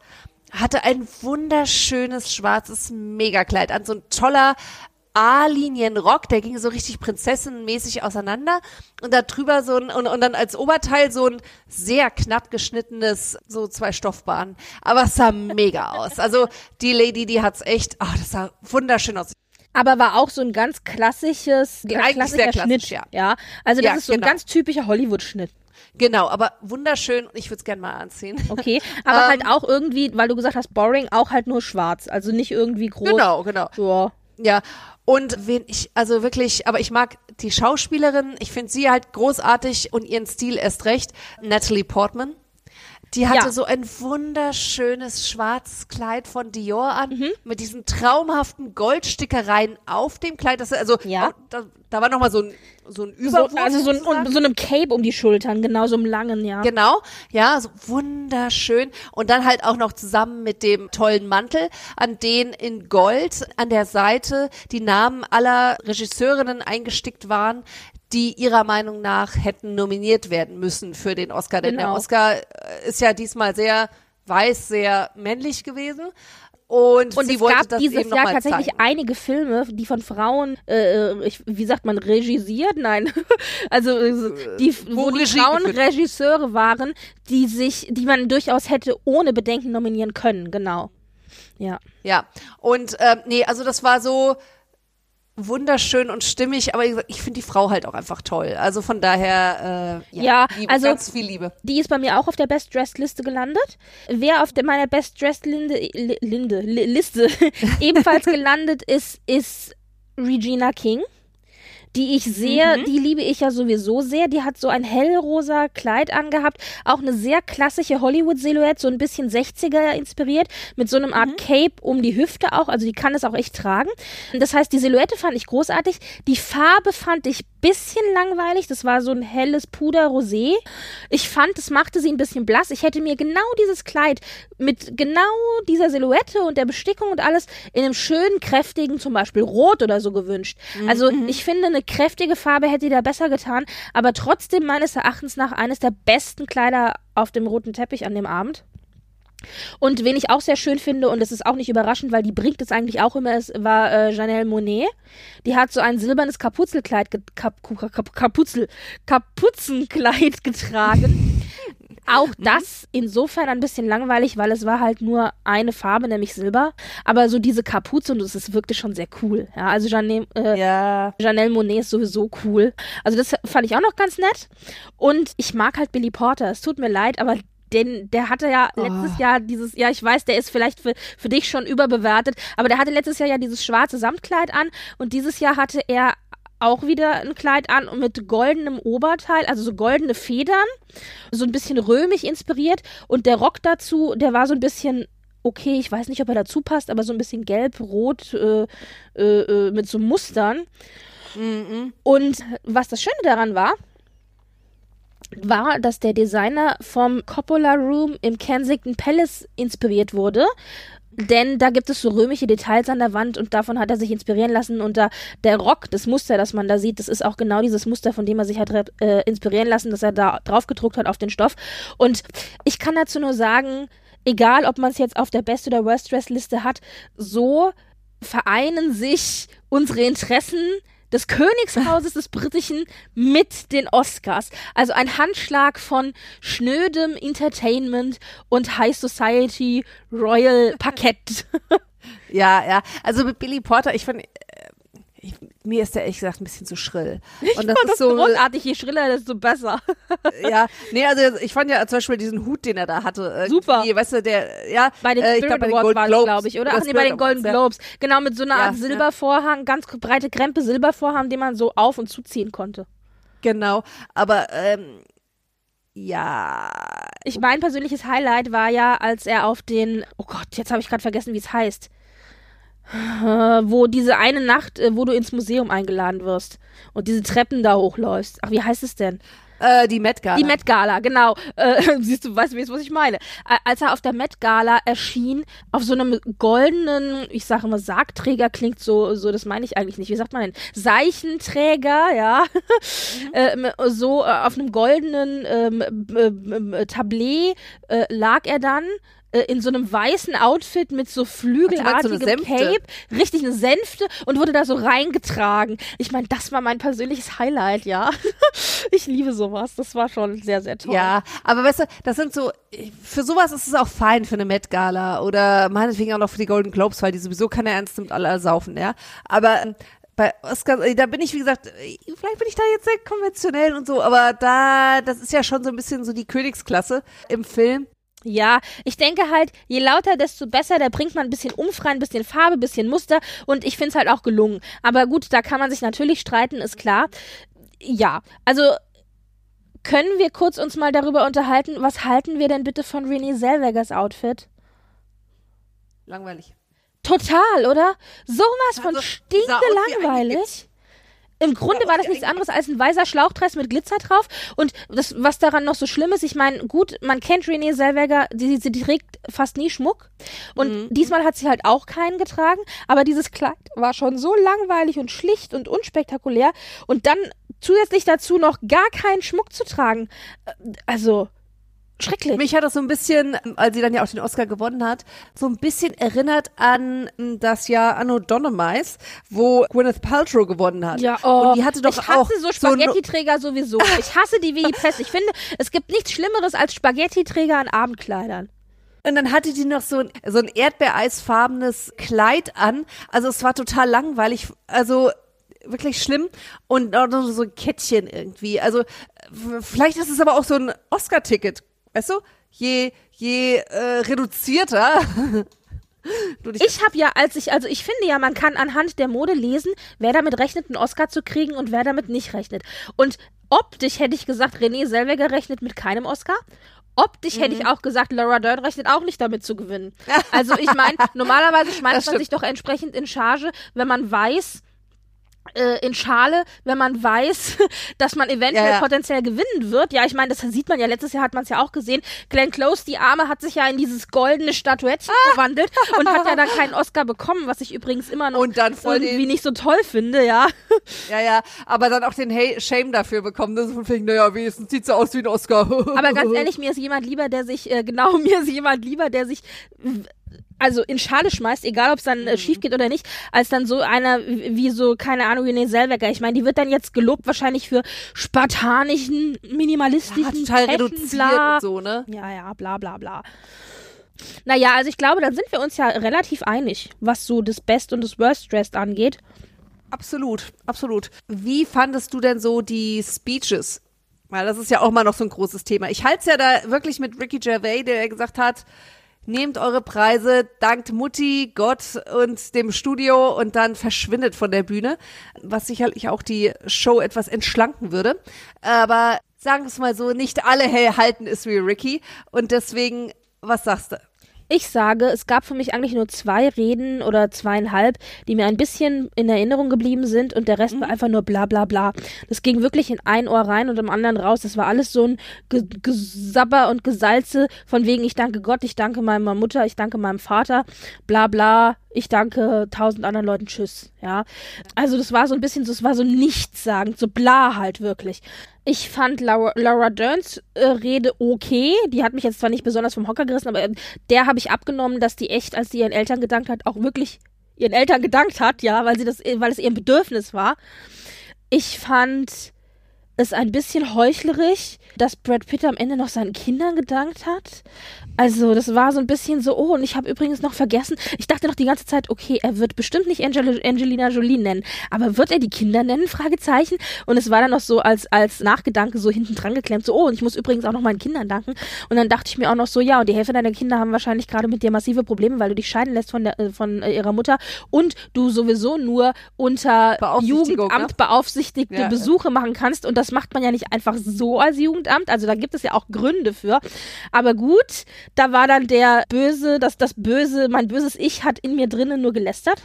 hatte ein wunderschönes schwarzes Megakleid an, so ein toller A-Linien-Rock, der ging so richtig prinzessenmäßig auseinander und da drüber so ein, und, und dann als Oberteil so ein sehr knapp geschnittenes, so zwei Stoffbahnen. Aber es sah mega aus. Also die Lady, die hat's echt, ach, das sah wunderschön aus. Aber war auch so ein ganz klassisches, Eigentlich klassischer klassisch, Schnitt. ja. Also das Ja, ist so ein genau. ganz typischer Hollywood-Schnitt. Genau, aber wunderschön und ich würde es gerne mal anziehen. Okay. Aber Ähm, halt auch irgendwie, weil du gesagt hast, boring, auch halt nur schwarz. Also nicht irgendwie groß. Genau, genau. Ja. Ja. Und wen ich, also wirklich, aber ich mag die Schauspielerin, ich finde sie halt großartig und ihren Stil erst recht. Natalie Portman. Die hatte Ja. so ein wunderschönes schwarzes Kleid von Dior an, Mhm. mit diesen traumhaften Goldstickereien auf dem Kleid. Das, also, Ja. auch, da, da war nochmal so ein, so ein So, Überwurf. also so, ein, so einem Cape um die Schultern, genau so einem langen, ja. Genau, ja, so wunderschön. Und dann halt auch noch zusammen mit dem tollen Mantel, an den in Gold an der Seite die Namen aller Regisseurinnen eingestickt waren, die ihrer Meinung nach hätten nominiert werden müssen für den Oscar. Denn der Genau. Oscar äh, ist ja diesmal sehr weiß, sehr männlich gewesen. Und, Und es gab dieses Jahr tatsächlich zeigen. einige Filme, die von Frauen, äh, ich, wie sagt man, regisiert? Nein. also äh, die, wo, wo die Regie Frauen geführt. Regisseure waren, die sich, die man durchaus hätte ohne Bedenken nominieren können, genau. Ja. Ja, und ähm, nee, also das war so wunderschön und stimmig, aber ich finde die Frau halt auch einfach toll. Also von daher, äh, ja, Ja, Liebe, also- ganz viel Liebe. Die ist bei mir auch auf der Best Dressed Liste gelandet. Wer auf der, meiner Best Dressed Linde, Li- Linde, Li- Liste ebenfalls gelandet ist, ist Regina King. Die ich sehr, die liebe ich ja sowieso sehr. Die hat so ein hellrosa Kleid angehabt. Auch eine sehr klassische Hollywood-Silhouette, so ein bisschen 60er inspiriert. Mit so einem Art Cape um die Hüfte auch. Also die kann es auch echt tragen. Das heißt, die Silhouette fand ich großartig. Die Farbe fand ich bisschen langweilig. Das war so ein helles Puder-Rosé. Ich fand, das machte sie ein bisschen blass. Ich hätte mir genau dieses Kleid mit genau dieser Silhouette und der Bestickung und alles in einem schönen, kräftigen, zum Beispiel Rot oder so gewünscht. Also ich finde, eine kräftige Farbe hätte ihr da besser getan, aber trotzdem meines Erachtens nach eines der besten Kleider auf dem roten Teppich an dem Abend. Und wen ich auch sehr schön finde, und das ist auch nicht überraschend, weil die bringt es eigentlich auch immer, es war äh, Janelle Monet. Die hat so ein silbernes Kapuzelkleid, ge Kap Kap Kap Kapuzel, Kapuzenkleid getragen. Auch das insofern ein bisschen langweilig, weil es war halt nur eine Farbe, nämlich Silber. Aber so diese Kapuze und das ist wirklich schon sehr cool. Ja, also Janelle, äh, Ja. Janelle Monet ist sowieso cool. Also das fand ich auch noch ganz nett. Und ich mag halt Billy Porter. Es tut mir leid, aber den, der hatte ja letztes Jahr dieses, ja, ich weiß, der ist vielleicht für, für dich schon überbewertet, aber der hatte letztes Jahr ja dieses schwarze Samtkleid an und dieses Jahr hatte er auch wieder ein Kleid an und mit goldenem Oberteil, also so goldene Federn, so ein bisschen römig inspiriert und der Rock dazu, der war so ein bisschen okay, ich weiß nicht, ob er dazu passt, aber so ein bisschen gelb, rot äh, äh, äh, mit so Mustern. Und was das Schöne daran war, war, dass der Designer vom Coppola Room im Kensington Palace inspiriert wurde. Denn da gibt es so römische Details an der Wand und davon hat er sich inspirieren lassen. Und da der Rock, das Muster, das man da sieht, das ist auch genau dieses Muster, von dem er sich hat äh, inspirieren lassen, das er da drauf gedruckt hat auf den Stoff. Und ich kann dazu nur sagen, egal ob man es jetzt auf der Best- oder Worst-Dress-Liste hat, so vereinen sich unsere Interessen des Königshauses des Britischen mit den Oscars. Also ein Handschlag von schnödem Entertainment und High Society Royal Parkett. Ja, ja. Also mit Billy Porter, ich ich, mir ist der ehrlich gesagt ein bisschen zu schrill. Und das Das ist so, großartig, je schriller, desto besser. ja, nee, also ich fand ja zum Beispiel diesen Hut, den er da hatte. irgendwie, Super. Weißt du, der, ja, Bei den äh, ich glaub, bei den Awards Golden Globes. glaube ich, oder? Ach nee, bei den Golden. Globes. Genau, mit so einer Ja, Art. Silbervorhang, ganz breite Krempe Silbervorhang, den man so auf- und zuziehen konnte. Genau, aber ähm, ja, Ich mein persönliches Highlight war ja, als er auf den, oh Gott, jetzt habe ich gerade vergessen, wie es heißt. Äh, wo diese eine Nacht, äh, wo du ins Museum eingeladen wirst und diese Treppen da hochläufst. Ach, wie heißt es denn? Äh, die Met Gala. Die Met Gala, genau. Äh, siehst du, weißt du, was ich meine? Äh, als er auf der Met Gala erschien, auf so einem goldenen, ich sage immer Sargträger klingt so, so, das meine ich eigentlich nicht. Wie sagt man denn? Seichenträger, ja. Mhm. äh, so äh, auf einem goldenen ähm, äh, Tablet lag er dann äh, in so einem weißen Outfit mit so flügelartigem so Cape, richtig eine Sänfte und wurde da so reingetragen. Ich meine, das war mein persönliches Highlight, ja. ich liebe sowas. Das war schon sehr, sehr toll. Ja, aber weißt du, das sind so, für sowas ist es auch fein für eine Met Gala oder meinetwegen auch noch für die Golden Globes, weil die sowieso keine ernst nimmt, alle saufen, ja. Aber ähm, bei Oscar, da bin ich, wie gesagt, vielleicht bin ich da jetzt sehr konventionell und so, aber da, das ist ja schon so ein bisschen so die Königsklasse im Film. Ja, ich denke halt, je lauter, desto besser. Da bringt man ein bisschen Umfrei, ein bisschen Farbe, ein bisschen Muster und ich finde es halt auch gelungen. Aber gut, da kann man sich natürlich streiten, ist klar. Ja, also können wir kurz uns mal darüber unterhalten, was halten wir denn bitte von Renee Zellwegers Outfit? Langweilig. Total, oder? Sowas von also, stinke langweilig. Im Grunde war das nichts anderes als ein weißer Schlauchdress mit Glitzer drauf. Und das, was daran noch so schlimm ist, ich meine, gut, man kennt Renee Zellweger, die, sie trägt fast nie Schmuck. Und mhm. diesmal hat sie halt auch keinen getragen. Aber dieses Kleid war schon so langweilig und schlicht und unspektakulär. Und dann zusätzlich dazu noch gar keinen Schmuck zu tragen. Äh, also, Schrecklich. Mich hat das so ein bisschen, als sie dann ja auch den Oscar gewonnen hat, so ein bisschen erinnert an das Jahr Anno Donomice, wo Gwyneth Paltrow gewonnen hat. Ja, oh. Und die hatte doch ich hasse auch so Spaghetti-Träger so sowieso. Ich hasse die wie die Pest. Ich finde, es gibt nichts Schlimmeres als Spaghetti-Träger an Abendkleidern. Und dann hatte die noch so ein, so ein erdbeereisfarbenes Kleid an. Also es war total langweilig. Also wirklich schlimm. Und auch noch so ein Kettchen irgendwie. Also vielleicht ist es aber auch so ein Oscar-Ticket Weißt du, je, je äh, reduzierter. ich habe ja, als ich, also ich finde ja, man kann anhand der Mode lesen, wer damit rechnet, einen Oscar zu kriegen und wer damit nicht rechnet. Und optisch hätte ich gesagt, René Selweger rechnet mit keinem Oscar. Optisch mhm. hätte ich mhm. auch gesagt, Laura Dern rechnet auch nicht damit zu gewinnen. Also ich meine, normalerweise schmeißt man sich doch entsprechend in Charge, wenn man weiß, in Schale, wenn man weiß, dass man eventuell ja, ja. potenziell gewinnen wird. Ja, ich meine, das sieht man ja, letztes Jahr hat man es ja auch gesehen. Glenn Close, die Arme, hat sich ja in dieses goldene Statuettchen ah. verwandelt und hat ja dann keinen Oscar bekommen, was ich übrigens immer noch irgendwie nicht so toll finde, ja. Ja, ja, aber dann auch den hey Shame dafür bekommen. Das ist von wegen, naja, wenigstens sieht so aus wie ein Oscar. aber ganz ehrlich, mir ist jemand lieber, der sich, äh, genau, mir ist jemand lieber, der sich also in Schale schmeißt, egal ob es dann äh, mhm. schief geht oder nicht, als dann so einer wie so, keine Ahnung, René Selweger. Ich meine, die wird dann jetzt gelobt wahrscheinlich für spartanischen, minimalistischen, ja, total Fashion, reduziert bla. und so, ne? Ja, ja, bla bla bla. Naja, also ich glaube, dann sind wir uns ja relativ einig, was so das Best und das Worst Dressed angeht. Absolut, absolut. Wie fandest du denn so die Speeches? Weil das ist ja auch mal noch so ein großes Thema. Ich halte es ja da wirklich mit Ricky Gervais, der gesagt hat, nehmt eure Preise, dankt Mutti, Gott und dem Studio und dann verschwindet von der Bühne, was sicherlich auch die Show etwas entschlanken würde. Aber sagen wir es mal so, nicht alle halten es wie Ricky und deswegen, was sagst du? Ich sage, es gab für mich eigentlich nur zwei Reden oder zweieinhalb, die mir ein bisschen in Erinnerung geblieben sind und der Rest mhm. war einfach nur bla bla bla. Das ging wirklich in ein Ohr rein und im anderen raus. Das war alles so ein Ge Gesabber und Gesalze von wegen, ich danke Gott, ich danke meiner Mutter, ich danke meinem Vater, bla bla, ich danke tausend anderen Leuten, tschüss, ja. Also das war so ein bisschen, so, es war so nichtssagend, so bla halt wirklich. Ich fand Laura, Laura Derns äh, Rede okay. Die hat mich jetzt zwar nicht besonders vom Hocker gerissen, aber äh, der habe ich abgenommen, dass die echt, als sie ihren Eltern gedankt hat, auch wirklich ihren Eltern gedankt hat, ja, weil sie das, weil es ihr Bedürfnis war. Ich fand es ein bisschen heuchlerisch, dass Brad Pitt am Ende noch seinen Kindern gedankt hat. Also das war so ein bisschen so, oh, und ich habe übrigens noch vergessen, ich dachte noch die ganze Zeit, okay, er wird bestimmt nicht Angel Angelina Jolie nennen, aber wird er die Kinder nennen? Fragezeichen. Und es war dann noch so als, als Nachgedanke so hinten dran geklemmt, so, oh, und ich muss übrigens auch noch meinen Kindern danken. Und dann dachte ich mir auch noch so, ja, und die Hälfte deiner Kinder haben wahrscheinlich gerade mit dir massive Probleme, weil du dich scheiden lässt von, der, äh, von äh, ihrer Mutter und du sowieso nur unter Jugendamt ne? beaufsichtigte ja. Besuche machen kannst. Und das macht man ja nicht einfach so als Jugendamt. Also da gibt es ja auch Gründe für. Aber gut, da war dann der Böse, das, das Böse, mein böses Ich hat in mir drinnen nur gelästert.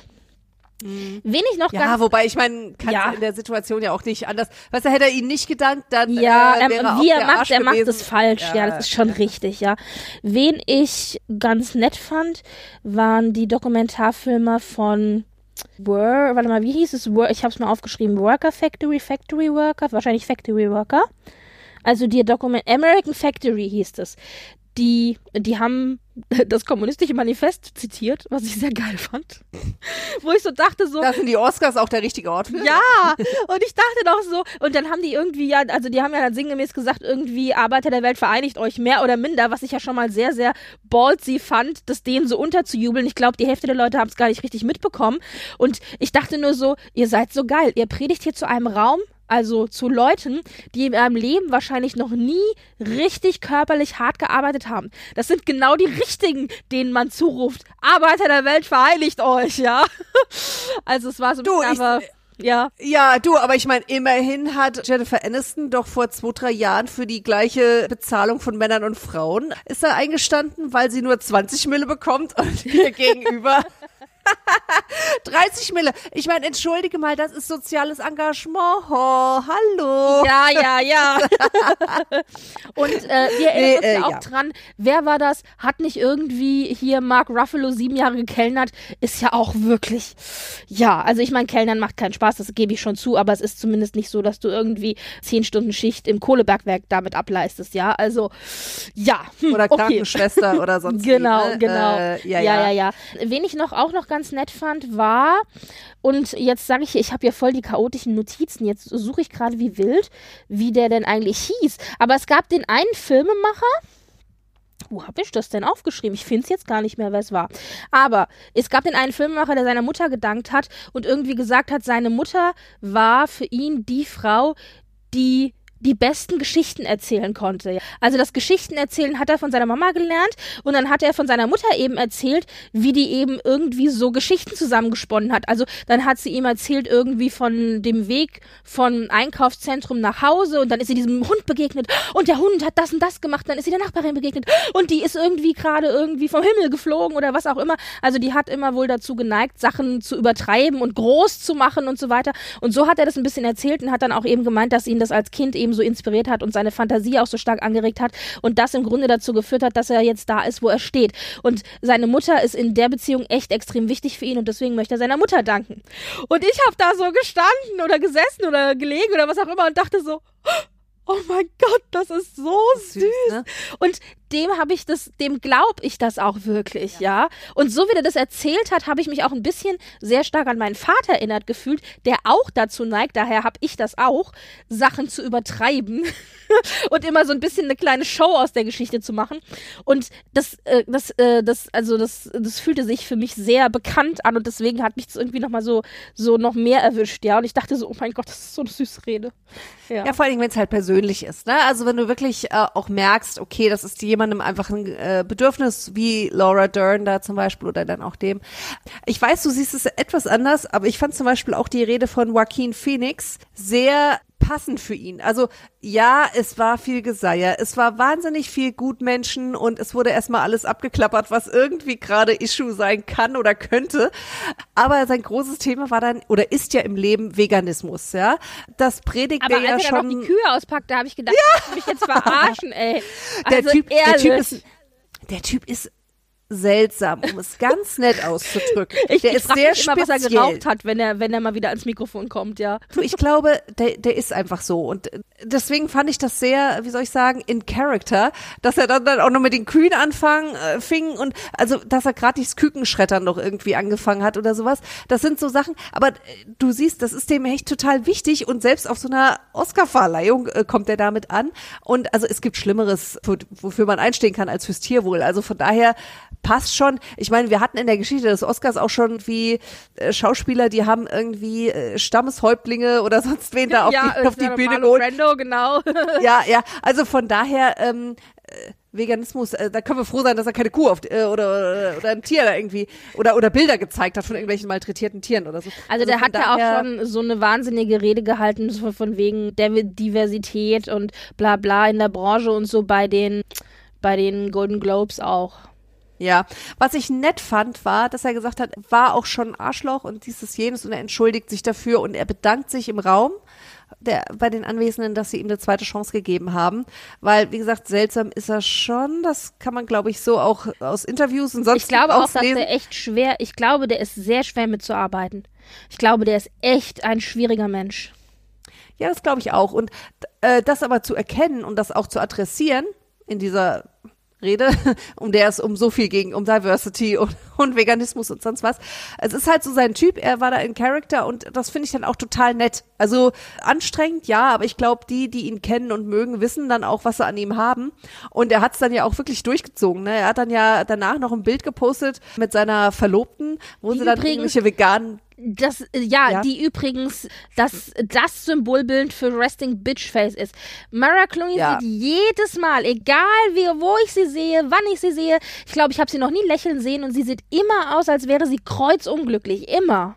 Mhm. Wen ich noch ja, wobei ich meine, kann ja. in der Situation ja auch nicht anders. Weißt du, hätte er ihn nicht gedankt, dann ja, äh, wäre ähm, wie er macht, Arsch er gewesen. macht es falsch. Ja, ja, das ist schon richtig. Ja, wen ich ganz nett fand, waren die Dokumentarfilmer von Wor warte mal, wie hieß es? Ich habe es mal aufgeschrieben. Worker Factory, Factory Worker, wahrscheinlich Factory Worker. Also die Dokument American Factory hieß es die, die haben das kommunistische Manifest zitiert, was ich sehr geil fand. Wo ich so dachte, so. Da sind die Oscars auch der richtige Ort für. Ja, und ich dachte doch so, und dann haben die irgendwie, ja, also die haben ja dann sinngemäß gesagt, irgendwie Arbeiter der Welt vereinigt euch mehr oder minder, was ich ja schon mal sehr, sehr ballsy fand, das denen so unterzujubeln. Ich glaube, die Hälfte der Leute haben es gar nicht richtig mitbekommen. Und ich dachte nur so, ihr seid so geil. Ihr predigt hier zu einem Raum, also zu Leuten, die in ihrem Leben wahrscheinlich noch nie richtig körperlich hart gearbeitet haben. Das sind genau die richtigen, denen man zuruft. Arbeiter der Welt, vereinigt euch, ja. Also es war so ein du, bisschen, aber, ja. Ja, du, aber ich meine, immerhin hat Jennifer Aniston doch vor zwei, drei Jahren für die gleiche Bezahlung von Männern und Frauen ist er eingestanden, weil sie nur 20 Mille bekommt und ihr gegenüber 30 Mille. Ich meine, entschuldige mal, das ist soziales Engagement. Oh, hallo. Ja, ja, ja. Und äh, wir erinnern nee, uns ja äh, auch ja. dran, wer war das? Hat nicht irgendwie hier Mark Ruffalo sieben Jahre gekellnert? Ist ja auch wirklich, ja, also ich meine, Kellnern macht keinen Spaß, das gebe ich schon zu, aber es ist zumindest nicht so, dass du irgendwie zehn Stunden Schicht im Kohlebergwerk damit ableistest, ja. Also, ja. Hm, oder Krankenschwester okay. oder sonst Genau, wie, ne? genau. Äh, ja, ja, ja, ja. Wen ich noch auch noch ganz nett fand, war, und jetzt sage ich, ich habe ja voll die chaotischen Notizen, jetzt suche ich gerade wie wild, wie der denn eigentlich hieß. Aber es gab den einen Filmemacher, wo habe ich das denn aufgeschrieben? Ich finde es jetzt gar nicht mehr, wer es war. Aber es gab den einen Filmemacher, der seiner Mutter gedankt hat und irgendwie gesagt hat, seine Mutter war für ihn die Frau, die die besten Geschichten erzählen konnte. Also das Geschichtenerzählen hat er von seiner Mama gelernt und dann hat er von seiner Mutter eben erzählt, wie die eben irgendwie so Geschichten zusammengesponnen hat. Also dann hat sie ihm erzählt irgendwie von dem Weg von Einkaufszentrum nach Hause und dann ist sie diesem Hund begegnet und der Hund hat das und das gemacht, dann ist sie der Nachbarin begegnet und die ist irgendwie gerade irgendwie vom Himmel geflogen oder was auch immer. Also die hat immer wohl dazu geneigt, Sachen zu übertreiben und groß zu machen und so weiter. Und so hat er das ein bisschen erzählt und hat dann auch eben gemeint, dass ihn das als Kind eben eben so inspiriert hat und seine Fantasie auch so stark angeregt hat und das im Grunde dazu geführt hat, dass er jetzt da ist, wo er steht. Und seine Mutter ist in der Beziehung echt extrem wichtig für ihn und deswegen möchte er seiner Mutter danken. Und ich habe da so gestanden oder gesessen oder gelegen oder was auch immer und dachte so, oh mein Gott, das ist so süß. süß ne? Und dem habe ich das, dem glaube ich das auch wirklich, ja. ja. Und so wie er das erzählt hat, habe ich mich auch ein bisschen sehr stark an meinen Vater erinnert gefühlt, der auch dazu neigt, daher habe ich das auch, Sachen zu übertreiben und immer so ein bisschen eine kleine Show aus der Geschichte zu machen. Und das, äh, das, äh, das, also das, das fühlte sich für mich sehr bekannt an und deswegen hat mich das irgendwie nochmal so, so noch mehr erwischt, ja. Und ich dachte so, oh mein Gott, das ist so eine süße Rede. Ja, ja vor allem, wenn es halt persönlich ist, ne? Also wenn du wirklich äh, auch merkst, okay, das ist jemand, jemandem einfach ein äh, Bedürfnis, wie Laura Dern da zum Beispiel oder dann auch dem. Ich weiß, du siehst es etwas anders, aber ich fand zum Beispiel auch die Rede von Joaquin Phoenix sehr passend für ihn. Also ja, es war viel Geseier, es war wahnsinnig viel Gutmenschen und es wurde erstmal alles abgeklappert, was irgendwie gerade Issue sein kann oder könnte. Aber sein großes Thema war dann oder ist ja im Leben Veganismus, ja. Das predigt Aber er ja als schon. Aber die Kühe auspackt, da habe ich gedacht, ja. ich mich jetzt verarschen, ey. Also der typ, der Typ ist, der Typ ist seltsam, um es ganz nett auszudrücken. Ich, der ich ist sehr mich immer, was er speziell. geraucht hat, wenn er, wenn er mal wieder ans Mikrofon kommt, ja. Du, ich glaube, der, der ist einfach so. Und deswegen fand ich das sehr, wie soll ich sagen, in Character, dass er dann, dann auch noch mit den Kühen anfangen äh, fing und also, dass er gerade dieses Kükenschreddern noch irgendwie angefangen hat oder sowas. Das sind so Sachen. Aber äh, du siehst, das ist dem echt total wichtig und selbst auf so einer Oscar-Verleihung äh, kommt er damit an. Und also es gibt Schlimmeres, wo- wofür man einstehen kann als fürs Tierwohl. Also von daher passt schon. Ich meine, wir hatten in der Geschichte des Oscars auch schon wie äh, Schauspieler, die haben irgendwie äh, Stammeshäuptlinge oder sonst wen da auf ja, die, auf äh, die Bühne Marlon geholt. Brando, genau. Ja, ja. Also von daher ähm, äh, Veganismus, äh, da können wir froh sein, dass er keine Kuh auf äh, oder oder ein Tier da irgendwie oder oder Bilder gezeigt hat von irgendwelchen malträtierten Tieren oder so. Also der von hat ja auch schon so eine wahnsinnige Rede gehalten von wegen der Diversität und bla bla in der Branche und so bei den bei den Golden Globes auch. Ja, was ich nett fand, war, dass er gesagt hat, war auch schon Arschloch und dieses jenes und er entschuldigt sich dafür und er bedankt sich im Raum der, bei den Anwesenden, dass sie ihm eine zweite Chance gegeben haben. Weil, wie gesagt, seltsam ist er schon. Das kann man, glaube ich, so auch aus Interviews und sonst Ich glaube auch, dass auslesen. der echt schwer, ich glaube, der ist sehr schwer mitzuarbeiten. Ich glaube, der ist echt ein schwieriger Mensch. Ja, das glaube ich auch. Und äh, das aber zu erkennen und das auch zu adressieren in dieser Rede, um der es um so viel ging, um Diversity und, und Veganismus und sonst was. Es ist halt so sein Typ, er war da in Character und das finde ich dann auch total nett. Also anstrengend, ja, aber ich glaube, die, die ihn kennen und mögen, wissen dann auch, was sie an ihm haben. Und er hat es dann ja auch wirklich durchgezogen. Ne? Er hat dann ja danach noch ein Bild gepostet mit seiner Verlobten, wo Die sie dann übrigens- irgendwelche veganen Das, äh, ja, Ja. die übrigens das, das Symbolbild für Resting Bitch Face ist. Mara Clooney Ja. sieht jedes Mal, egal wie, wo ich sie sehe, wann ich sie sehe, ich glaube, ich habe sie noch nie lächeln sehen und sie sieht immer aus, als wäre sie kreuzunglücklich. Immer.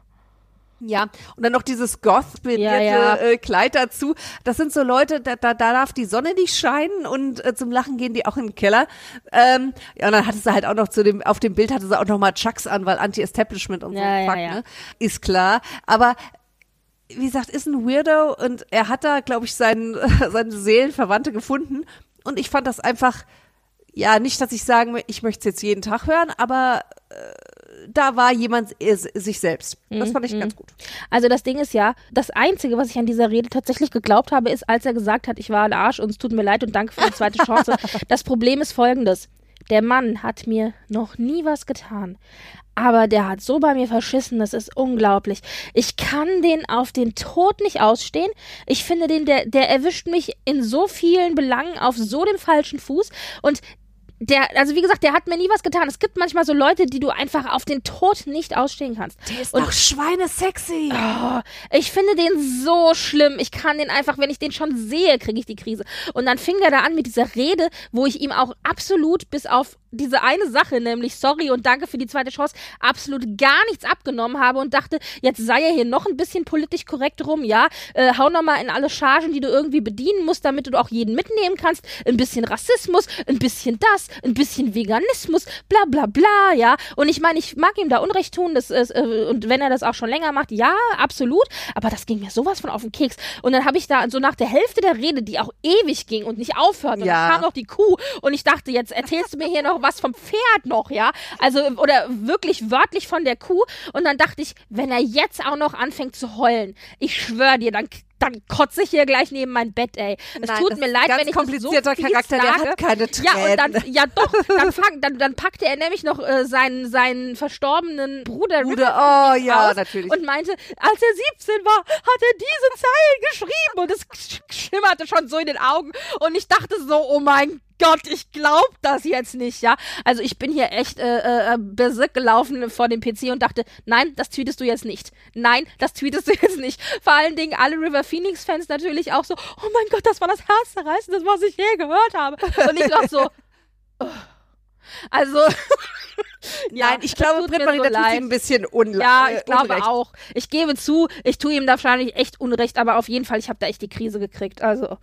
Ja, und dann noch dieses goth-bedierte Ja, ja. äh, Kleid dazu. Das sind so Leute, da, da, da darf die Sonne nicht scheinen und äh, zum Lachen gehen die auch in den Keller. Ähm, ja, und dann hatte sie halt auch noch zu dem, auf dem Bild hatte sie auch noch mal Chucks an, weil Anti-Establishment und so Ja, Fuck, ne? Ist klar. Aber wie gesagt, ist ein Weirdo und er hat da, glaube ich, seinen, seine Seelenverwandte gefunden. Und ich fand das einfach, ja, nicht, dass ich sagen, will, ich möchte es jetzt jeden Tag hören, aber äh, da war jemand äh, sich selbst. Das fand ich ganz gut. Also das Ding ist ja, das Einzige, was ich an dieser Rede tatsächlich geglaubt habe, ist, als er gesagt hat, ich war ein Arsch und es tut mir leid und danke für die zweite Chance. das Problem ist folgendes. Der Mann hat mir noch nie was getan. Aber der hat so bei mir verschissen, das ist unglaublich. Ich kann den auf den Tod nicht ausstehen. Ich finde den, der, der erwischt mich in so vielen Belangen auf so dem falschen Fuß. Und der, also wie gesagt, der hat mir nie was getan. Es gibt manchmal so Leute, die du einfach auf den Tod nicht ausstehen kannst. Der ist Und- doch schweinesexy. Oh, ich finde den so schlimm. Ich kann den einfach, wenn ich den schon sehe, kriege ich die Krise. Und dann fing er da an mit dieser Rede, wo ich ihm auch absolut bis auf diese eine Sache, nämlich sorry und danke für die zweite Chance, absolut gar nichts abgenommen habe und dachte, jetzt sei er hier noch ein bisschen politisch korrekt rum, ja, äh, hau nochmal in alle Chargen, die du irgendwie bedienen musst, damit du auch jeden mitnehmen kannst, ein bisschen Rassismus, ein bisschen das, ein bisschen Veganismus, bla bla bla, ja. Und ich meine, ich mag ihm da Unrecht tun, das ist, äh, und wenn er das auch schon länger macht, ja, absolut, aber das ging mir sowas von auf den Keks. Und dann habe ich da so nach der Hälfte der Rede, die auch ewig ging und nicht aufhörte, und Ja. dann kam noch die Kuh und ich dachte, jetzt erzählst du mir hier noch was vom Pferd noch, ja? Also, oder wirklich wörtlich von der Kuh. Und dann dachte ich, wenn er jetzt auch noch anfängt zu heulen, ich schwör dir, dann, dann kotze ich hier gleich neben mein Bett, ey. Es Nein, tut mir leid, wenn ich das so komplizierter Charakter, der hat keine Ja, und dann, Tränen. ja doch, dann, fang, dann, dann packte er nämlich noch äh, seinen, seinen verstorbenen Bruder, Bruder, oh ja, natürlich. und meinte, als er 17 war, hat er diese Zeilen geschrieben und es sch- schimmerte schon so in den Augen und ich dachte so, oh mein Gott, ich glaub das jetzt nicht, ja. Also ich bin hier echt äh, äh, berserk gelaufen vor dem PC und dachte, nein, das tweetest du jetzt nicht. Nein, das tweetest du jetzt nicht. Vor allen Dingen alle River Phoenix Fans natürlich auch so, oh mein Gott, das war das Herzzerreißendste, was ich je gehört habe. Und ich dachte so, oh. Also ja, Nein, ich das glaube, tut Britt mir Marie, so da tut sie leid. ein bisschen unle Ja, äh, ich glaube Unrecht. auch. Ich gebe zu, ich tue ihm da wahrscheinlich echt Unrecht, aber auf jeden Fall, ich habe da echt die Krise gekriegt. Also,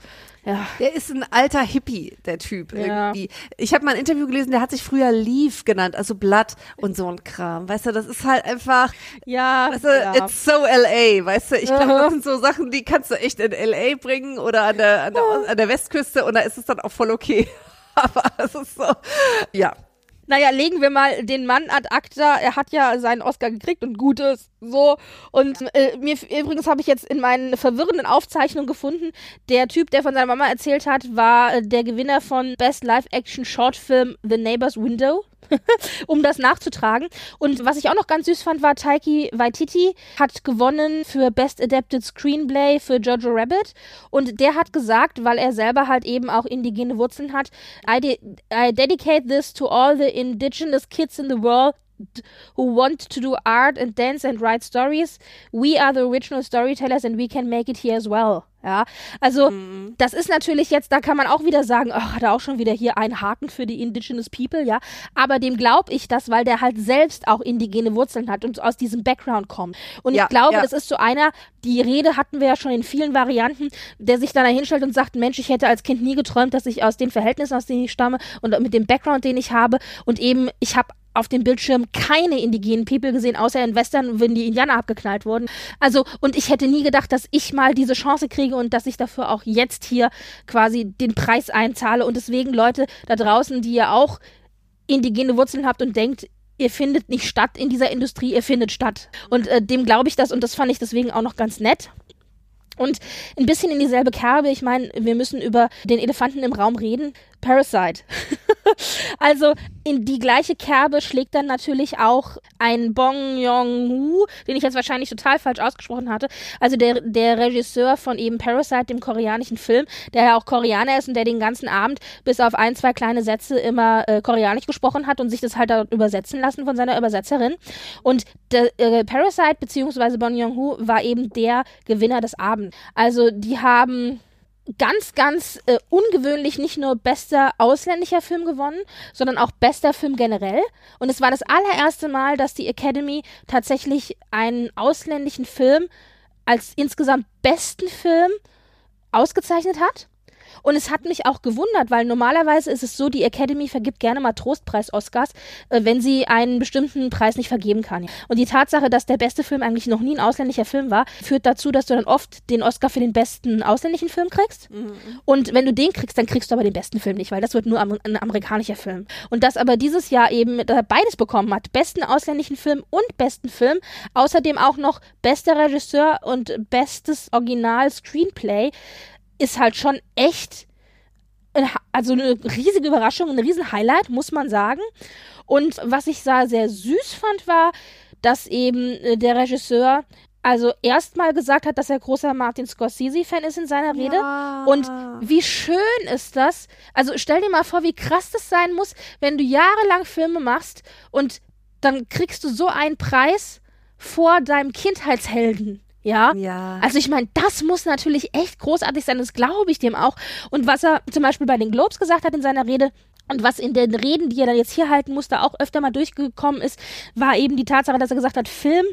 ja. Der ist ein alter Hippie, der Typ Ja. irgendwie. Ich habe mal ein Interview gelesen, der hat sich früher Leaf genannt, also Blatt und so ein Kram. Weißt du, das ist halt einfach, Ja, weißt du, ja. it's so LA, weißt du. Ich glaube, das sind so Sachen, die kannst du echt in LA bringen oder an der, an der, an der Westküste und da ist es dann auch voll okay. Aber es ist so, ja. naja, legen wir mal den Mann ad acta. Er hat ja seinen Oscar gekriegt und Gutes. So. Und äh, mir übrigens habe ich jetzt in meinen verwirrenden Aufzeichnungen gefunden, der Typ, der von seiner Mama erzählt hat, war äh, der Gewinner von Best Live-Action Short Film The Neighbor's Window. um das nachzutragen. Und was ich auch noch ganz süß fand, war Taiki Waititi hat gewonnen für Best Adapted Screenplay für Jojo Rabbit. Und der hat gesagt, weil er selber halt eben auch indigene Wurzeln hat, I, de I dedicate this to all the indigenous kids in the world who want to do art and dance and write stories. We are the original storytellers and we can make it here as well. Ja, also mhm. das ist natürlich jetzt, da kann man auch wieder sagen, ach, hat er auch schon wieder hier einen Haken für die Indigenous People, ja. Aber dem glaube ich das, weil der halt selbst auch indigene Wurzeln hat und aus diesem Background kommt. Und ja, ich glaube, ja. das ist so einer, die Rede hatten wir ja schon in vielen Varianten, der sich dann da hinstellt und sagt, Mensch, ich hätte als Kind nie geträumt, dass ich aus den Verhältnissen, aus denen ich stamme und mit dem Background, den ich habe und eben, ich habe auf dem Bildschirm keine indigenen People gesehen, außer in Western, wenn die Indianer abgeknallt wurden. Also, und ich hätte nie gedacht, dass ich mal diese Chance kriege und dass ich dafür auch jetzt hier quasi den Preis einzahle. Und deswegen, Leute da draußen, die ja auch indigene Wurzeln habt und denkt, ihr findet nicht statt in dieser Industrie, ihr findet statt. Und äh, dem glaube ich das und das fand ich deswegen auch noch ganz nett. Und ein bisschen in dieselbe Kerbe, ich meine, wir müssen über den Elefanten im Raum reden. Parasite. also in die gleiche Kerbe schlägt dann natürlich auch ein Bong Joon-ho, den ich jetzt wahrscheinlich total falsch ausgesprochen hatte. Also der, der Regisseur von eben Parasite, dem koreanischen Film, der ja auch Koreaner ist und der den ganzen Abend bis auf ein, zwei kleine Sätze immer äh, koreanisch gesprochen hat und sich das halt übersetzen lassen von seiner Übersetzerin. Und der, äh, Parasite bzw. Bong Joon-ho war eben der Gewinner des Abends. Also die haben ganz, ganz äh, ungewöhnlich nicht nur bester ausländischer Film gewonnen, sondern auch bester Film generell. Und es war das allererste Mal, dass die Academy tatsächlich einen ausländischen Film als insgesamt besten Film ausgezeichnet hat. Und es hat mich auch gewundert, weil normalerweise ist es so, die Academy vergibt gerne mal Trostpreis-Oscars, äh, wenn sie einen bestimmten Preis nicht vergeben kann. Und die Tatsache, dass der beste Film eigentlich noch nie ein ausländischer Film war, führt dazu, dass du dann oft den Oscar für den besten ausländischen Film kriegst. Mhm. Und wenn du den kriegst, dann kriegst du aber den besten Film nicht, weil das wird nur ein amerikanischer Film. Und dass aber dieses Jahr eben beides bekommen hat, besten ausländischen Film und besten Film, außerdem auch noch bester Regisseur und bestes Original-Screenplay, ist halt schon echt also eine riesige Überraschung, ein riesen Highlight, muss man sagen. Und was ich da sehr süß fand, war, dass eben äh, der Regisseur also erstmal gesagt hat, dass er großer Martin Scorsese-Fan ist in seiner Rede. Ja. Und wie schön ist das? Also stell dir mal vor, wie krass das sein muss, wenn du jahrelang Filme machst und dann kriegst du so einen Preis vor deinem Kindheitshelden. Ja? ja. Also ich meine, das muss natürlich echt großartig sein, das glaube ich dem auch. Und was er zum Beispiel bei den Globes gesagt hat in seiner Rede, und was in den Reden, die er dann jetzt hier halten musste, auch öfter mal durchgekommen ist, war eben die Tatsache, dass er gesagt hat, Film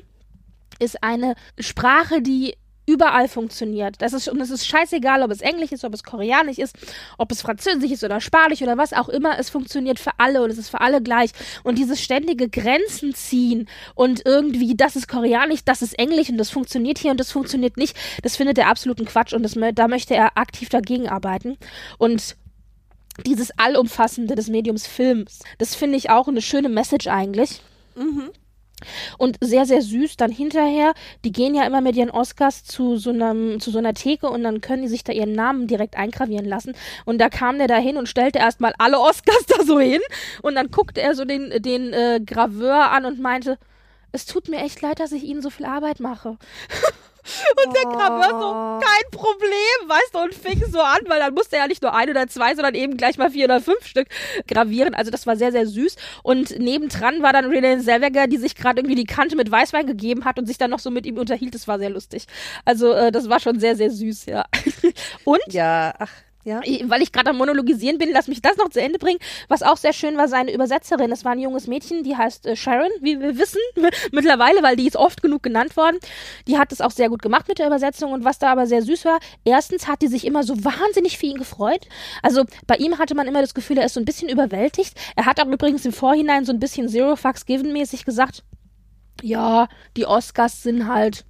ist eine Sprache, die überall funktioniert. Das ist, und es ist scheißegal, ob es Englisch ist, ob es Koreanisch ist, ob es Französisch ist oder Spanisch oder was auch immer. Es funktioniert für alle und es ist für alle gleich. Und dieses ständige Grenzen ziehen und irgendwie, das ist Koreanisch, das ist Englisch und das funktioniert hier und das funktioniert nicht, das findet er absoluten Quatsch und das, da möchte er aktiv dagegen arbeiten. Und dieses Allumfassende des Mediums Films, das finde ich auch eine schöne Message eigentlich. Mhm. Und sehr, sehr süß dann hinterher, die gehen ja immer mit ihren Oscars zu so, einem, zu so einer Theke und dann können die sich da ihren Namen direkt eingravieren lassen. Und da kam der da hin und stellte erstmal alle Oscars da so hin. Und dann guckte er so den, den äh, Graveur an und meinte, es tut mir echt leid, dass ich Ihnen so viel Arbeit mache. Und der Graveur so, oh. kein Problem, weißt du, und fing so an, weil dann musste er ja nicht nur ein oder zwei, sondern eben gleich mal vier oder fünf Stück gravieren. Also das war sehr, sehr süß. Und nebendran war dann Renee Zellweger, die sich gerade irgendwie die Kante mit Weißwein gegeben hat und sich dann noch so mit ihm unterhielt. Das war sehr lustig. Also äh, das war schon sehr, sehr süß, ja. und? Ja, ach ja. Weil ich gerade am Monologisieren bin, lass mich das noch zu Ende bringen. Was auch sehr schön war, seine Übersetzerin. Es war ein junges Mädchen, die heißt äh, Sharon, wie wir wissen, mittlerweile, weil die ist oft genug genannt worden. Die hat es auch sehr gut gemacht mit der Übersetzung. Und was da aber sehr süß war, erstens hat die sich immer so wahnsinnig für ihn gefreut. Also bei ihm hatte man immer das Gefühl, er ist so ein bisschen überwältigt. Er hat auch übrigens im Vorhinein so ein bisschen Zero Fucks Given mäßig gesagt, ja, die Oscars sind halt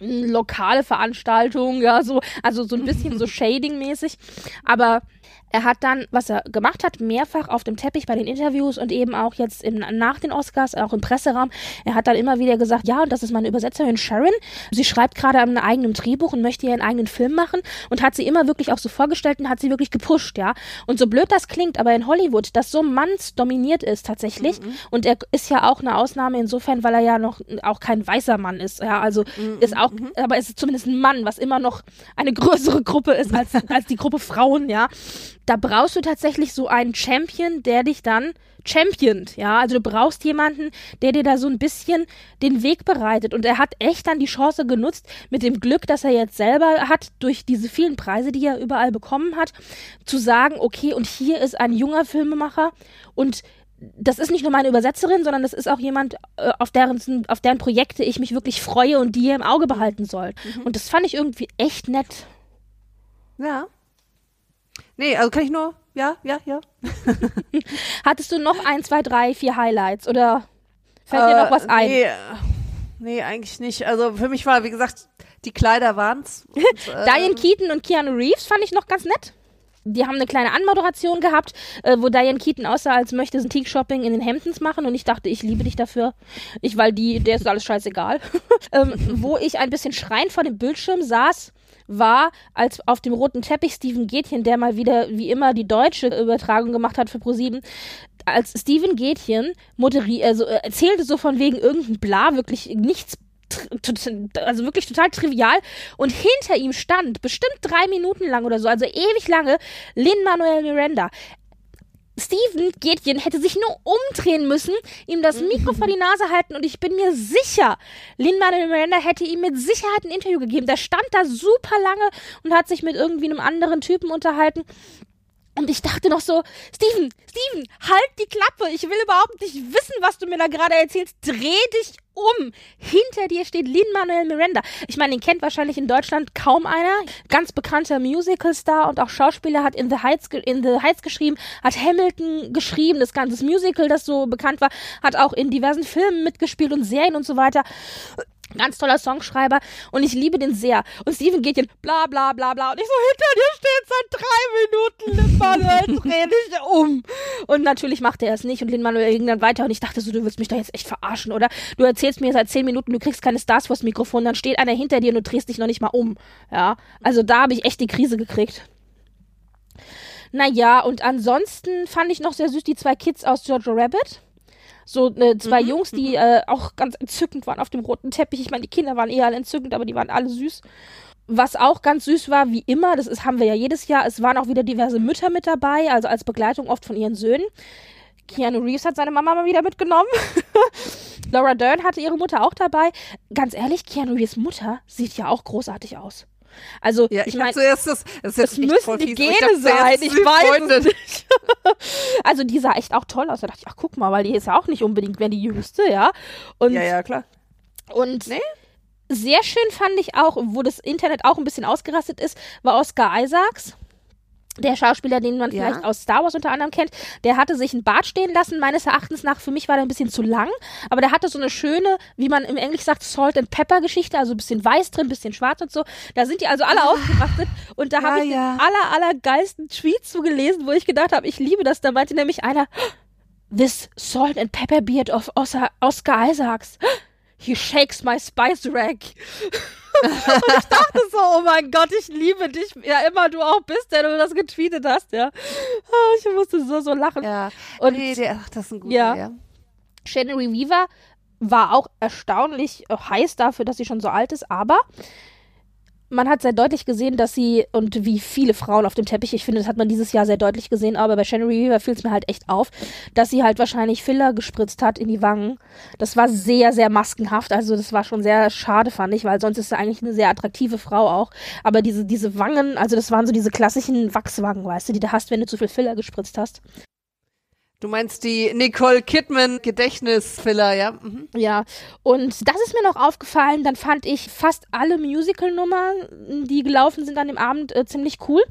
lokale Veranstaltung, ja, so, also so ein bisschen so Shading-mäßig. Aber Er hat dann, was er gemacht hat, mehrfach auf dem Teppich bei den Interviews und eben auch jetzt im, nach den Oscars, auch im Presseraum, er hat dann immer wieder gesagt, ja, und das ist meine Übersetzerin Sharon. Sie schreibt gerade an einem eigenen Drehbuch und möchte ihren eigenen Film machen und hat sie immer wirklich auch so vorgestellt und hat sie wirklich gepusht, ja. Und so blöd das klingt, aber in Hollywood, das so mannsdominiert ist tatsächlich, mhm. und er ist ja auch eine Ausnahme insofern, weil er ja noch auch kein weißer Mann ist, ja, also mhm. ist auch, mhm. aber es ist zumindest ein Mann, was immer noch eine größere Gruppe ist als, als die Gruppe Frauen, ja da brauchst du tatsächlich so einen Champion, der dich dann championt, ja. Also du brauchst jemanden, der dir da so ein bisschen den Weg bereitet. Und er hat echt dann die Chance genutzt, mit dem Glück, das er jetzt selber hat, durch diese vielen Preise, die er überall bekommen hat, zu sagen, okay, und hier ist ein junger Filmemacher und das ist nicht nur meine Übersetzerin, sondern das ist auch jemand, äh, auf, deren, auf deren Projekte ich mich wirklich freue und die ihr im Auge behalten soll. Mhm. Und das fand ich irgendwie echt nett. Ja. Nee, also kann ich nur, ja, ja, ja. Hattest du noch ein, zwei, drei, vier Highlights oder fällt äh, dir noch was äh, ein? Nee, nee, eigentlich nicht. Also für mich war, wie gesagt, die Kleider waren's. Und, äh, Diane Keaton und Keanu Reeves fand ich noch ganz nett. Die haben eine kleine Anmoderation gehabt, äh, wo Diane Keaton aussah, als möchte sie Teak-Shopping in den Hamptons machen und ich dachte, ich liebe dich dafür. Ich, weil die, der ist alles scheißegal. ähm, wo ich ein bisschen schreiend vor dem Bildschirm saß, war, als auf dem roten Teppich Steven Gätchen, der mal wieder wie immer die deutsche Übertragung gemacht hat für ProSieben, als Steven Gätchen also äh, erzählte so von wegen irgendein Bla, wirklich nichts also wirklich total trivial. Und hinter ihm stand bestimmt drei Minuten lang oder so, also ewig lange, Lin Manuel Miranda. Steven Gätchen hätte sich nur umdrehen müssen, ihm das Mikro vor die Nase halten und ich bin mir sicher, Lin-Manuel Miranda hätte ihm mit Sicherheit ein Interview gegeben. Der stand da super lange und hat sich mit irgendwie einem anderen Typen unterhalten. Und ich dachte noch so, Steven, Steven, halt die Klappe. Ich will überhaupt nicht wissen, was du mir da gerade erzählst. Dreh dich um. Hinter dir steht Lin-Manuel Miranda. Ich meine, den kennt wahrscheinlich in Deutschland kaum einer. Ganz bekannter Musical-Star und auch Schauspieler hat in The Heights, in The Heights geschrieben, hat Hamilton geschrieben, das ganze Musical, das so bekannt war, hat auch in diversen Filmen mitgespielt und Serien und so weiter. Ganz toller Songschreiber und ich liebe den sehr. Und Steven geht jetzt bla bla bla bla und ich so, hinter dir steht seit drei Minuten Lin-Manuel, dreh dich um. Und natürlich macht er es nicht und Lin-Manuel ging dann weiter und ich dachte so, du willst mich doch jetzt echt verarschen, oder? Du erzählst mir seit zehn Minuten, du kriegst keine Stars vors Mikrofon, dann steht einer hinter dir und du drehst dich noch nicht mal um. Ja, also da habe ich echt die Krise gekriegt. Naja, und ansonsten fand ich noch sehr süß die zwei Kids aus Jojo Rabbit so äh, zwei mhm. Jungs, die mhm. äh, auch ganz entzückend waren auf dem roten Teppich. Ich meine, die Kinder waren eher alle entzückend, aber die waren alle süß. Was auch ganz süß war, wie immer, das ist, haben wir ja jedes Jahr, es waren auch wieder diverse Mütter mit dabei, also als Begleitung oft von ihren Söhnen. Keanu Reeves hat seine Mama mal wieder mitgenommen. Laura Dern hatte ihre Mutter auch dabei. Ganz ehrlich, Keanu Reeves Mutter sieht ja auch großartig aus. Also, ja, ich, ich meine, zuerst das, das, das müssen die Gene ich sein. Ich weiß es nicht. also, die sah echt auch toll aus. Da dachte ich, ach, guck mal, weil die ist ja auch nicht unbedingt mehr die jüngste, ja. Und, ja, ja, klar. Und nee? sehr schön fand ich auch, wo das Internet auch ein bisschen ausgerastet ist, war Oscar Isaacs der Schauspieler, den man vielleicht aus Star Wars unter anderem kennt, der hatte sich ein Bart stehen lassen, meines Erachtens nach. Für mich war der ein bisschen zu lang, aber der hatte so eine schöne, wie man im Englisch sagt, Salt and Pepper Geschichte, also ein bisschen weiß drin, ein bisschen schwarz und so. Da sind die also alle ah. ausgerastet und da ja, habe ich ja. den aller, aller geilsten Tweet zugelesen, wo ich gedacht habe, ich liebe das. Da meinte nämlich einer, This Salt and Pepper Beard of Oscar Isaacs. He shakes my spice rack. und ich dachte so, oh mein Gott, ich liebe dich, ja immer du auch bist, der du das getweetet hast, ja. Ah, ich musste so, so lachen. Ja, und nee, der, ach, das ist ein guter, ja. ja. Shannon Weaver war auch erstaunlich heiß dafür, dass sie schon so alt ist, aber man hat sehr deutlich gesehen, dass sie, und wie viele Frauen auf dem Teppich, ich finde, das hat man dieses Jahr sehr deutlich gesehen, aber bei Shannon Weaver fiel es mir halt echt auf, dass sie halt wahrscheinlich Filler gespritzt hat in die Wangen. Das war sehr, sehr maskenhaft, also das war schon sehr schade, fand ich, weil sonst ist sie eigentlich eine sehr attraktive Frau auch. Aber diese, diese Wangen, also das waren so diese klassischen Wachswangen, weißt du, die du hast, wenn du zu viel Filler gespritzt hast. Du meinst die Nicole Kidman Gedächtnisfiller, ja? Mhm. Ja, und das ist mir noch aufgefallen. Dann fand ich fast alle Musical-Nummern, die gelaufen sind an dem Abend, äh, ziemlich cool.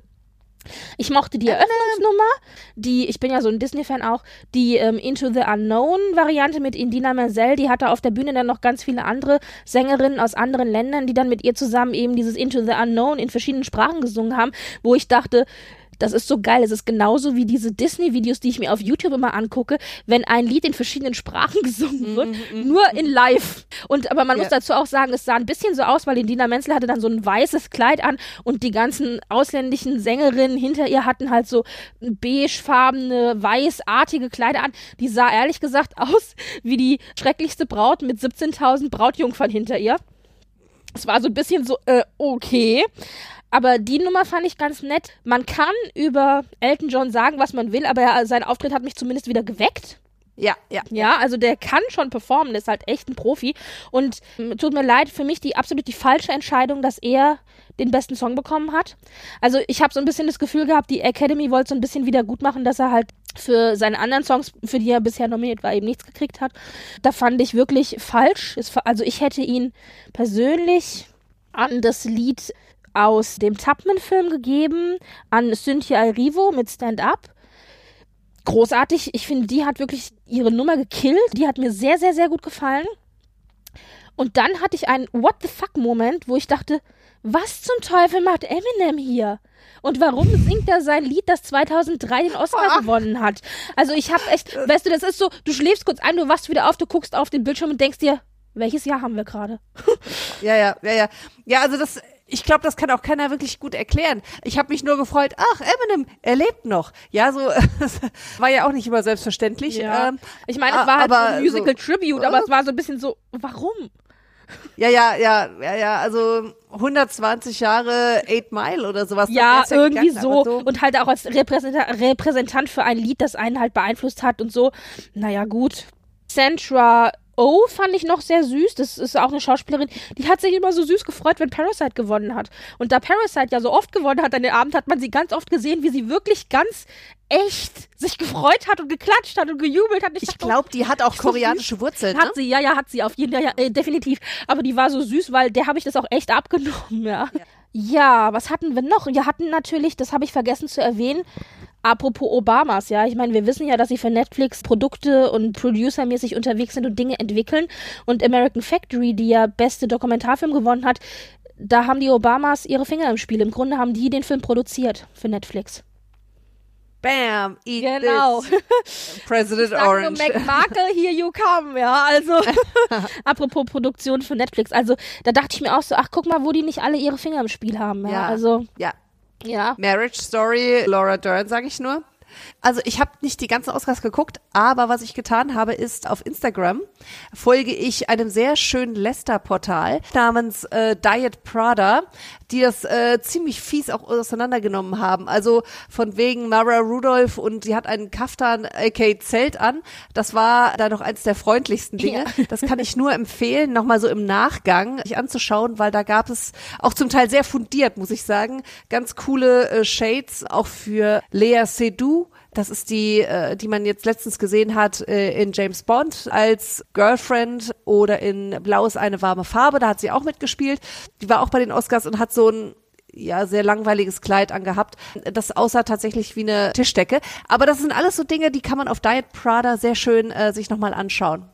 Ich mochte die Eröffnungsnummer, die, ich bin ja so ein Disney-Fan auch, die ähm, Into the Unknown-Variante mit Indina Menzel, die hatte auf der Bühne dann noch ganz viele andere Sängerinnen aus anderen Ländern, die dann mit ihr zusammen eben dieses Into the Unknown in verschiedenen Sprachen gesungen haben, wo ich dachte, Das ist so geil. Es ist genauso wie diese Disney-Videos, die ich mir auf YouTube immer angucke, wenn ein Lied in verschiedenen Sprachen gesungen wird, Mhm, nur in live. Und aber man muss Ja. dazu auch sagen, es sah ein bisschen so aus, weil die Dina Menzel hatte dann so ein weißes Kleid an und die ganzen ausländischen Sängerinnen hinter ihr hatten halt so beigefarbene, weißartige Kleider an. Die sah ehrlich gesagt aus wie die schrecklichste Braut mit 17.000 Brautjungfern hinter ihr. Es war so ein bisschen so, äh, okay. Aber die Nummer fand ich ganz nett. Man kann über Elton John sagen, was man will, aber er, sein Auftritt hat mich zumindest wieder geweckt. Ja, ja. Ja, also der kann schon performen, ist halt echt ein Profi. Und ähm, tut mir leid, für mich die absolut die falsche Entscheidung, dass er den besten Song bekommen hat. Also ich habe so ein bisschen das Gefühl gehabt, die Academy wollte so ein bisschen wieder gut machen, dass er halt für seine anderen Songs, für die er bisher nominiert war, eben nichts gekriegt hat. Da fand ich wirklich falsch. Also ich hätte ihn persönlich an das Lied aus dem Tubman-Film gegeben, an Cynthia Erivo mit Stand Up großartig. Ich finde, die hat wirklich ihre Nummer gekillt. Die hat mir sehr, sehr, sehr gut gefallen. Und dann hatte ich einen What the fuck Moment, wo ich dachte, was zum Teufel macht Eminem hier? Und warum singt er sein Lied, das 2003 den Oscar gewonnen hat? Also ich habe echt, weißt du, das ist so, du schläfst kurz ein, du wachst wieder auf, du guckst auf den Bildschirm und denkst dir, welches Jahr haben wir gerade? Ja, ja, ja, ja. Ja, also das, ich glaube, das kann auch keiner wirklich gut erklären. Ich habe mich nur gefreut, ach, Eminem, er lebt noch. Ja, so, war ja auch nicht immer selbstverständlich. Ähm, ich meine, es war halt so ein Musical so- Tribute, aber es war so ein bisschen so, warum? Ja, ja, ja, ja, ja, also 120 Jahre Eight Mile oder sowas. Ja, wär's irgendwie gegangen, so. aber Und halt auch als Repräsentant, Repräsentant für ein Lied, das einen halt beeinflusst hat und so. Naja, gut. Sandra Oh fand ich noch sehr süß. Das ist auch eine Schauspielerin. Die hat sich immer so süß gefreut, wenn Parasite gewonnen hat. Und da Parasite ja so oft gewonnen hat an den Abend, hat man sie ganz oft gesehen, wie sie wirklich ganz echt sich gefreut hat und geklatscht hat und gejubelt hat. Ich dachte, glaube, die hat auch so koreanische Wurzeln. Ne? hat sie, ja, ja, hat sie auf jeden Fall, ja, äh, definitiv. Aber die war so süß, weil der habe ich das auch echt abgenommen, ja. ja. was hatten wir noch? Wir hatten natürlich, das habe ich vergessen zu erwähnen, apropos Obamas, ja. Ich meine, wir wissen ja, dass sie für Netflix Produkte und Producermäßig unterwegs sind und Dinge entwickeln. Und American Factory, die ja beste Dokumentarfilm gewonnen hat, da haben die Obamas ihre Finger im Spiel. Im Grunde haben die den Film produziert für Netflix. Bam, eat Genau. this. President Sag nur Orange. McMarkle, here you come, ja, also apropos Produktion für Netflix, also da dachte ich mir auch so, ach guck mal, wo die nicht alle ihre Finger im Spiel haben, ja, Ja. also Ja, ja. Marriage Story, Laura Dern, sage ich nur. Also ich habe nicht die ganzen Oscars geguckt, aber was ich getan habe, ist auf Instagram folge ich einem sehr schönen Lester-Portal namens äh, Diet Prada, die das äh, ziemlich fies auch auseinandergenommen haben. Also von wegen Mara Rudolph und sie hat einen Kaftan, aka Zelt an. Das war da noch eins der freundlichsten Dinge. Das kann ich nur empfehlen, nochmal so im Nachgang sich anzuschauen, weil da gab es auch zum Teil sehr fundiert, muss ich sagen, ganz coole äh, Shades auch für Lea Seydoux. Das ist die, äh, die man jetzt letztens gesehen hat äh, in James Bond als Girlfriend oder in Blau ist eine warme Farbe. Da hat sie auch mitgespielt. Die war auch bei den Oscars und hat so ein ja, sehr langweiliges Kleid angehabt. Das aussah tatsächlich wie eine Tischdecke. Aber das sind alles so Dinge, die kann man auf Diet Prada sehr schön äh, sich nochmal anschauen.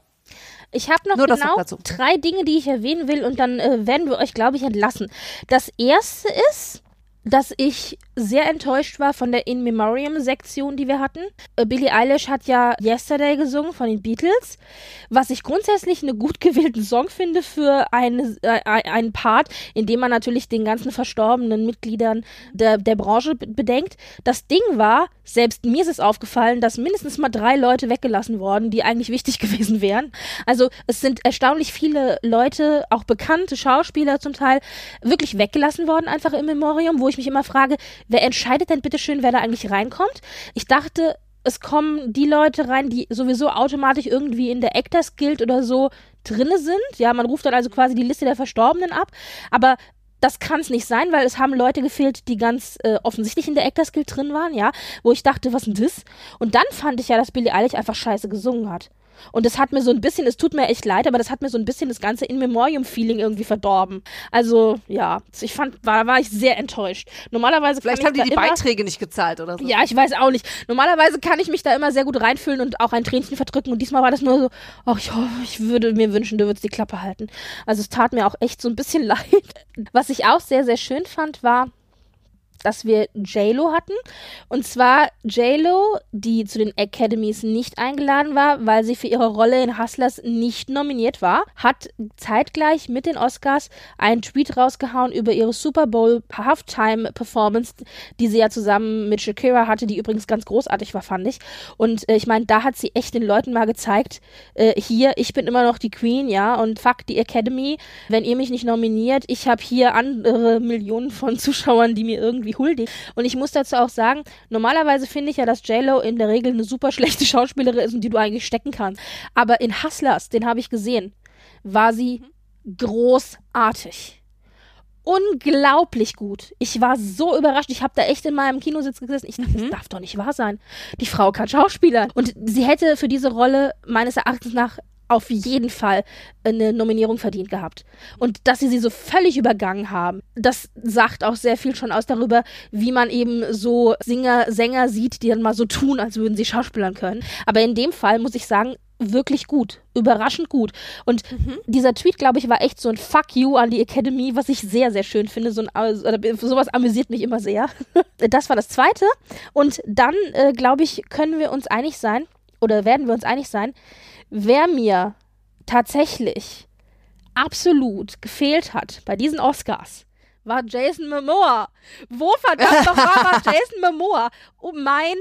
Ich habe noch Nur genau drei Dinge, die ich erwähnen will und dann äh, werden wir euch, glaube ich, entlassen. Das erste ist, dass ich sehr enttäuscht war von der In Memoriam Sektion, die wir hatten. Äh, Billie Eilish hat ja Yesterday gesungen von den Beatles, was ich grundsätzlich einen gut gewählten Song finde für eine, äh, einen Part, in dem man natürlich den ganzen verstorbenen Mitgliedern der, der Branche be- bedenkt. Das Ding war, selbst mir ist es aufgefallen, dass mindestens mal drei Leute weggelassen worden, die eigentlich wichtig gewesen wären. Also es sind erstaunlich viele Leute, auch bekannte Schauspieler zum Teil, wirklich weggelassen worden, einfach im Memorium, wo ich mich immer frage, wer entscheidet denn bitte schön, wer da eigentlich reinkommt? Ich dachte, es kommen die Leute rein, die sowieso automatisch irgendwie in der Actors Guild oder so drinne sind. Ja, man ruft dann also quasi die Liste der Verstorbenen ab. Aber das kann es nicht sein, weil es haben Leute gefehlt, die ganz äh, offensichtlich in der Actors Guild drin waren, ja, wo ich dachte, was denn das? Und dann fand ich ja, dass Billie Eilish einfach scheiße gesungen hat. Und das hat mir so ein bisschen, es tut mir echt leid, aber das hat mir so ein bisschen das ganze In-Memoriam-Feeling irgendwie verdorben. Also, ja, ich fand, war, war ich sehr enttäuscht. Normalerweise Vielleicht haben die die Beiträge nicht gezahlt oder so. ja, ich weiß auch nicht. Normalerweise kann ich mich da immer sehr gut reinfühlen und auch ein Tränchen verdrücken. Und diesmal war das nur so, ach, ich, hoffe, ich würde mir wünschen, du würdest die Klappe halten. Also es tat mir auch echt so ein bisschen leid. Was ich auch sehr, sehr schön fand, war, dass wir JLo hatten. Und zwar JLo, die zu den Academies nicht eingeladen war, weil sie für ihre Rolle in Hustlers nicht nominiert war, hat zeitgleich mit den Oscars einen Tweet rausgehauen über ihre Super Bowl Halftime Performance, die sie ja zusammen mit Shakira hatte, die übrigens ganz großartig war, fand ich. Und äh, ich meine, da hat sie echt den Leuten mal gezeigt, äh, hier, ich bin immer noch die Queen, ja, und fuck die Academy, wenn ihr mich nicht nominiert, ich habe hier andere Millionen von Zuschauern, die mir irgendwie huldigen. Und ich muss dazu auch sagen, normalerweise finde ich ja, dass JLo in der Regel eine super schlechte Schauspielerin ist und die du eigentlich stecken kannst. Aber in Hustlers, den habe ich gesehen, war sie großartig unglaublich gut. Ich war so überrascht. Ich habe da echt in meinem Kinositz gesessen. Ich dachte, mhm. das darf doch nicht wahr sein. Die Frau kann Schauspielern. Und sie hätte für diese Rolle meines Erachtens nach auf jeden Fall eine Nominierung verdient gehabt. Und dass sie sie so völlig übergangen haben, das sagt auch sehr viel schon aus darüber, wie man eben so Singer, Sänger sieht, die dann mal so tun, als würden sie Schauspielern können. Aber in dem Fall muss ich sagen, wirklich gut. Überraschend gut. Und mhm. dieser Tweet, glaube ich, war echt so ein Fuck you an die Academy, was ich sehr, sehr schön finde. So ein, sowas amüsiert mich immer sehr. das war das Zweite. Und dann, äh, glaube ich, können wir uns einig sein, oder werden wir uns einig sein, wer mir tatsächlich absolut gefehlt hat bei diesen Oscars, war Jason Momoa. Wo verdammt noch war Jason Momoa? Oh mein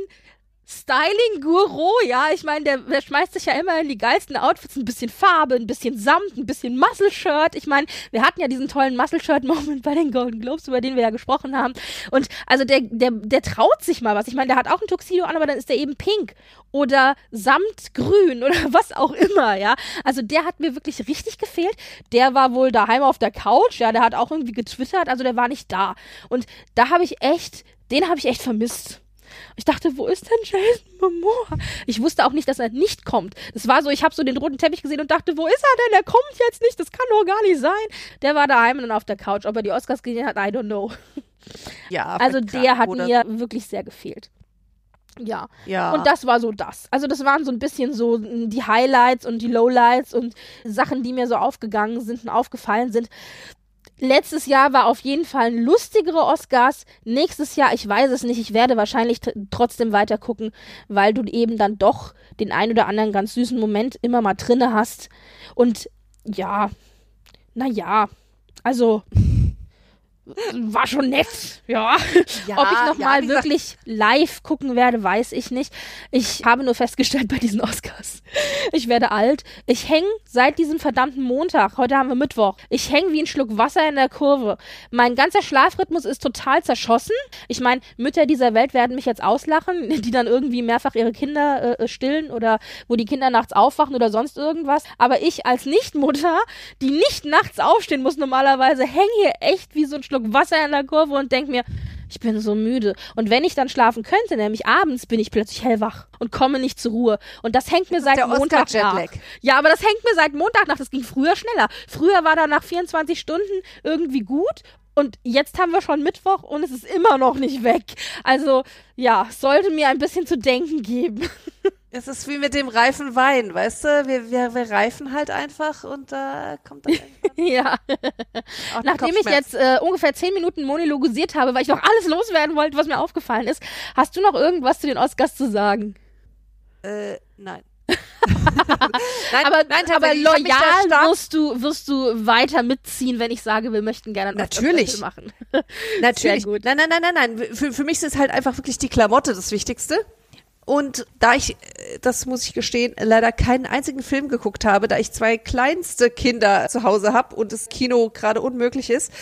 Styling-Guru, ja. Ich meine, der, der, schmeißt sich ja immer in die geilsten Outfits. Ein bisschen Farbe, ein bisschen Samt, ein bisschen Muscle-Shirt. Ich meine, wir hatten ja diesen tollen Muscle-Shirt-Moment bei den Golden Globes, über den wir ja gesprochen haben. Und also der, der, der traut sich mal was. Ich meine, der hat auch ein Tuxedo an, aber dann ist der eben pink oder Samtgrün oder was auch immer, ja. Also der hat mir wirklich richtig gefehlt. Der war wohl daheim auf der Couch, ja. Der hat auch irgendwie getwittert, also der war nicht da. Und da habe ich echt, den habe ich echt vermisst. Ich dachte, wo ist denn Jason Momoa? Ich wusste auch nicht, dass er nicht kommt. Das war so, ich habe so den roten Teppich gesehen und dachte, wo ist er denn? Er kommt jetzt nicht, das kann doch gar nicht sein. Der war daheim und dann auf der Couch. Ob er die Oscars gesehen hat, I don't know. Ja, also der hat mir wirklich sehr gefehlt. Ja. ja. Und das war so das. Also das waren so ein bisschen so die Highlights und die Lowlights und Sachen, die mir so aufgegangen sind und aufgefallen sind. Letztes Jahr war auf jeden Fall ein lustigere Oscars. Nächstes Jahr, ich weiß es nicht, ich werde wahrscheinlich trotzdem weiter gucken, weil du eben dann doch den ein oder anderen ganz süßen Moment immer mal drinne hast. Und ja, naja, also war schon nett, ja. ja Ob ich nochmal ja, wirklich live gucken werde, weiß ich nicht. Ich habe nur festgestellt bei diesen Oscars. Ich werde alt. Ich hänge seit diesem verdammten Montag, heute haben wir Mittwoch, ich hänge wie ein Schluck Wasser in der Kurve. Mein ganzer Schlafrhythmus ist total zerschossen. Ich meine, Mütter dieser Welt werden mich jetzt auslachen, die dann irgendwie mehrfach ihre Kinder äh, stillen oder wo die Kinder nachts aufwachen oder sonst irgendwas. Aber ich als Nichtmutter, die nicht nachts aufstehen muss normalerweise, hänge hier echt wie so ein Schluck Wasser in der Kurve und denke mir, ich bin so müde. Und wenn ich dann schlafen könnte, nämlich abends, bin ich plötzlich hellwach und komme nicht zur Ruhe. Und das hängt mir das seit Montag nach. Ja, aber das hängt mir seit Montag nach. Das ging früher schneller. Früher war da nach 24 Stunden irgendwie gut und jetzt haben wir schon Mittwoch und es ist immer noch nicht weg. Also ja, sollte mir ein bisschen zu denken geben. Es ist wie mit dem reifen Wein, weißt du? Wir, wir, wir reifen halt einfach und da äh, kommt dann Ja. Nachdem ich jetzt äh, ungefähr zehn Minuten monologisiert habe, weil ich noch alles loswerden wollte, was mir aufgefallen ist, hast du noch irgendwas zu den Oscars zu sagen? Äh, nein. nein, aber, nein, aber loyal wirst du, wirst du weiter mitziehen, wenn ich sage, wir möchten gerne Natürlich. machen. Natürlich. Nein, nein, nein, nein, nein. Für, für mich ist halt einfach wirklich die Klamotte das Wichtigste. Und da ich, äh, das muss ich gestehen, leider keinen einzigen Film geguckt habe, da ich zwei kleinste Kinder zu Hause habe und das Kino gerade unmöglich ist,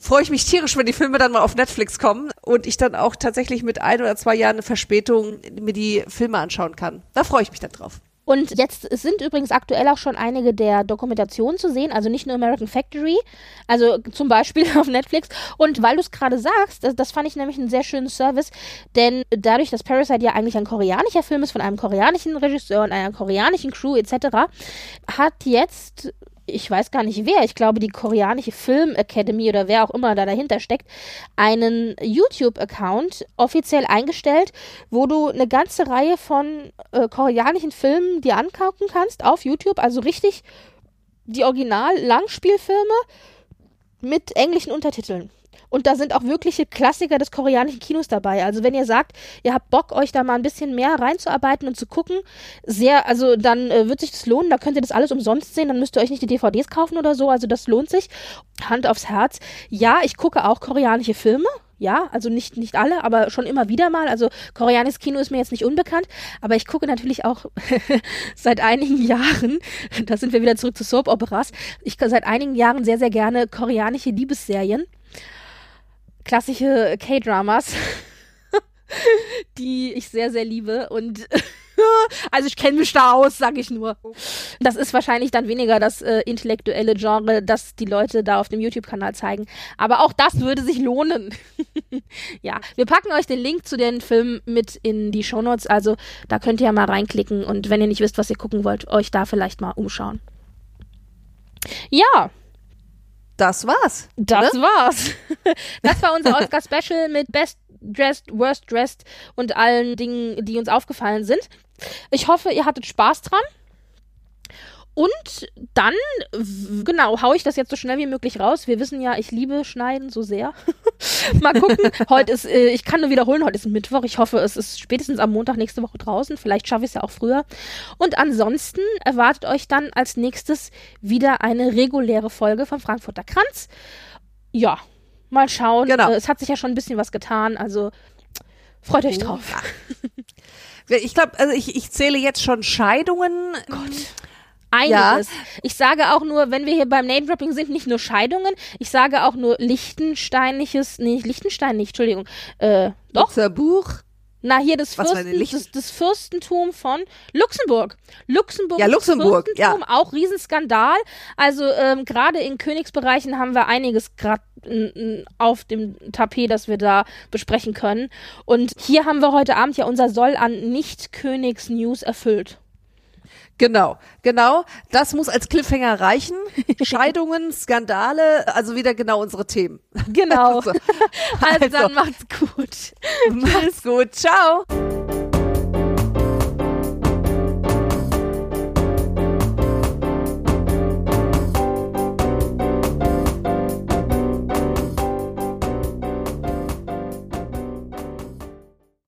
freue ich mich tierisch, wenn die Filme dann mal auf Netflix kommen und ich dann auch tatsächlich mit ein oder zwei Jahren Verspätung mir die Filme anschauen kann. Da freue ich mich dann drauf. Und jetzt sind übrigens aktuell auch schon einige der Dokumentationen zu sehen, also nicht nur American Factory, also zum Beispiel auf Netflix. Und weil du es gerade sagst, das, das, fand ich nämlich einen sehr schönen Service, denn dadurch, dass Parasite ja eigentlich ein koreanischer Film ist von einem koreanischen Regisseur und einer koreanischen Crew etc., hat jetzt ich weiß gar nicht wer, ich glaube die koreanische Film Academy oder wer auch immer da dahinter steckt, einen YouTube-Account offiziell eingestellt, wo du eine ganze Reihe von äh, koreanischen Filmen dir angucken kannst auf YouTube, also richtig die Original-Langspielfilme mit englischen Untertiteln. Und da sind auch wirkliche Klassiker des koreanischen Kinos dabei. Also wenn ihr sagt, ihr habt Bock, euch da mal ein bisschen mehr reinzuarbeiten und zu gucken, sehr, also dann äh, wird sich das lohnen. Da könnt ihr das alles umsonst sehen. Dann müsst ihr euch nicht die DVDs kaufen oder so. Also das lohnt sich. Hand aufs Herz. Ja, ich gucke auch koreanische Filme. Ja, also nicht, nicht alle, aber schon immer wieder mal. Also koreanisches Kino ist mir jetzt nicht unbekannt, aber ich gucke natürlich auch seit einigen Jahren, da sind wir wieder zurück zu Soap Operas, ich seit einigen Jahren sehr, sehr gerne koreanische Liebesserien klassische K-Dramas, die ich sehr, sehr liebe und also ich kenne mich da aus, sag ich nur. Das ist wahrscheinlich dann weniger das äh, intellektuelle Genre, das die Leute da auf dem YouTube-Kanal zeigen. Aber auch das würde sich lohnen. ja, wir packen euch den Link zu den Filmen mit in die Shownotes. Also da könnt ihr ja mal reinklicken und wenn ihr nicht wisst, was ihr gucken wollt, euch da vielleicht mal umschauen. Ja, das war's. Das ne? war's. Das war unser Oscar-Special mit Best Dressed, Worst Dressed und allen Dingen, die uns aufgefallen sind. Ich hoffe, ihr hattet Spaß dran. Und dann, genau, haue ich das jetzt so schnell wie möglich raus. Wir wissen ja, ich liebe Schneiden so sehr. Mal gucken. heute ist, äh, ich kann nur wiederholen, heute ist Mittwoch. Ich hoffe, es ist spätestens am Montag nächste Woche draußen. Vielleicht schaffe ich es ja auch früher. Und ansonsten erwartet euch dann als nächstes wieder eine reguläre Folge vom Frankfurter Kranz. Ja, mal schauen. Genau. Äh, es hat sich ja schon ein bisschen was getan, also freut euch drauf. Ich glaube, also ich, ich zähle jetzt schon Scheidungen. Gott einiges. Ja. Ich sage auch nur, wenn wir hier beim Name-Dropping sind, nicht nur Scheidungen, ich sage auch nur Lichtensteinliches, nee, Lichtenstein nicht, Entschuldigung, äh, doch. Buch. Na, hier das, Fürsten, das, das, Fürstentum von Luxemburg. Luxemburg. Ja, Luxemburg, ja. Auch Riesenskandal. Also ähm, gerade in Königsbereichen haben wir einiges gerade auf dem Tapet, das wir da besprechen können. Und hier haben wir heute Abend ja unser Soll an Nicht-Königs-News erfüllt. Genau, genau. Das muss als Cliffhanger reichen. Scheidungen, Skandale, also wieder genau unsere Themen. Genau. also, also dann macht's gut. Macht's gut. Ciao.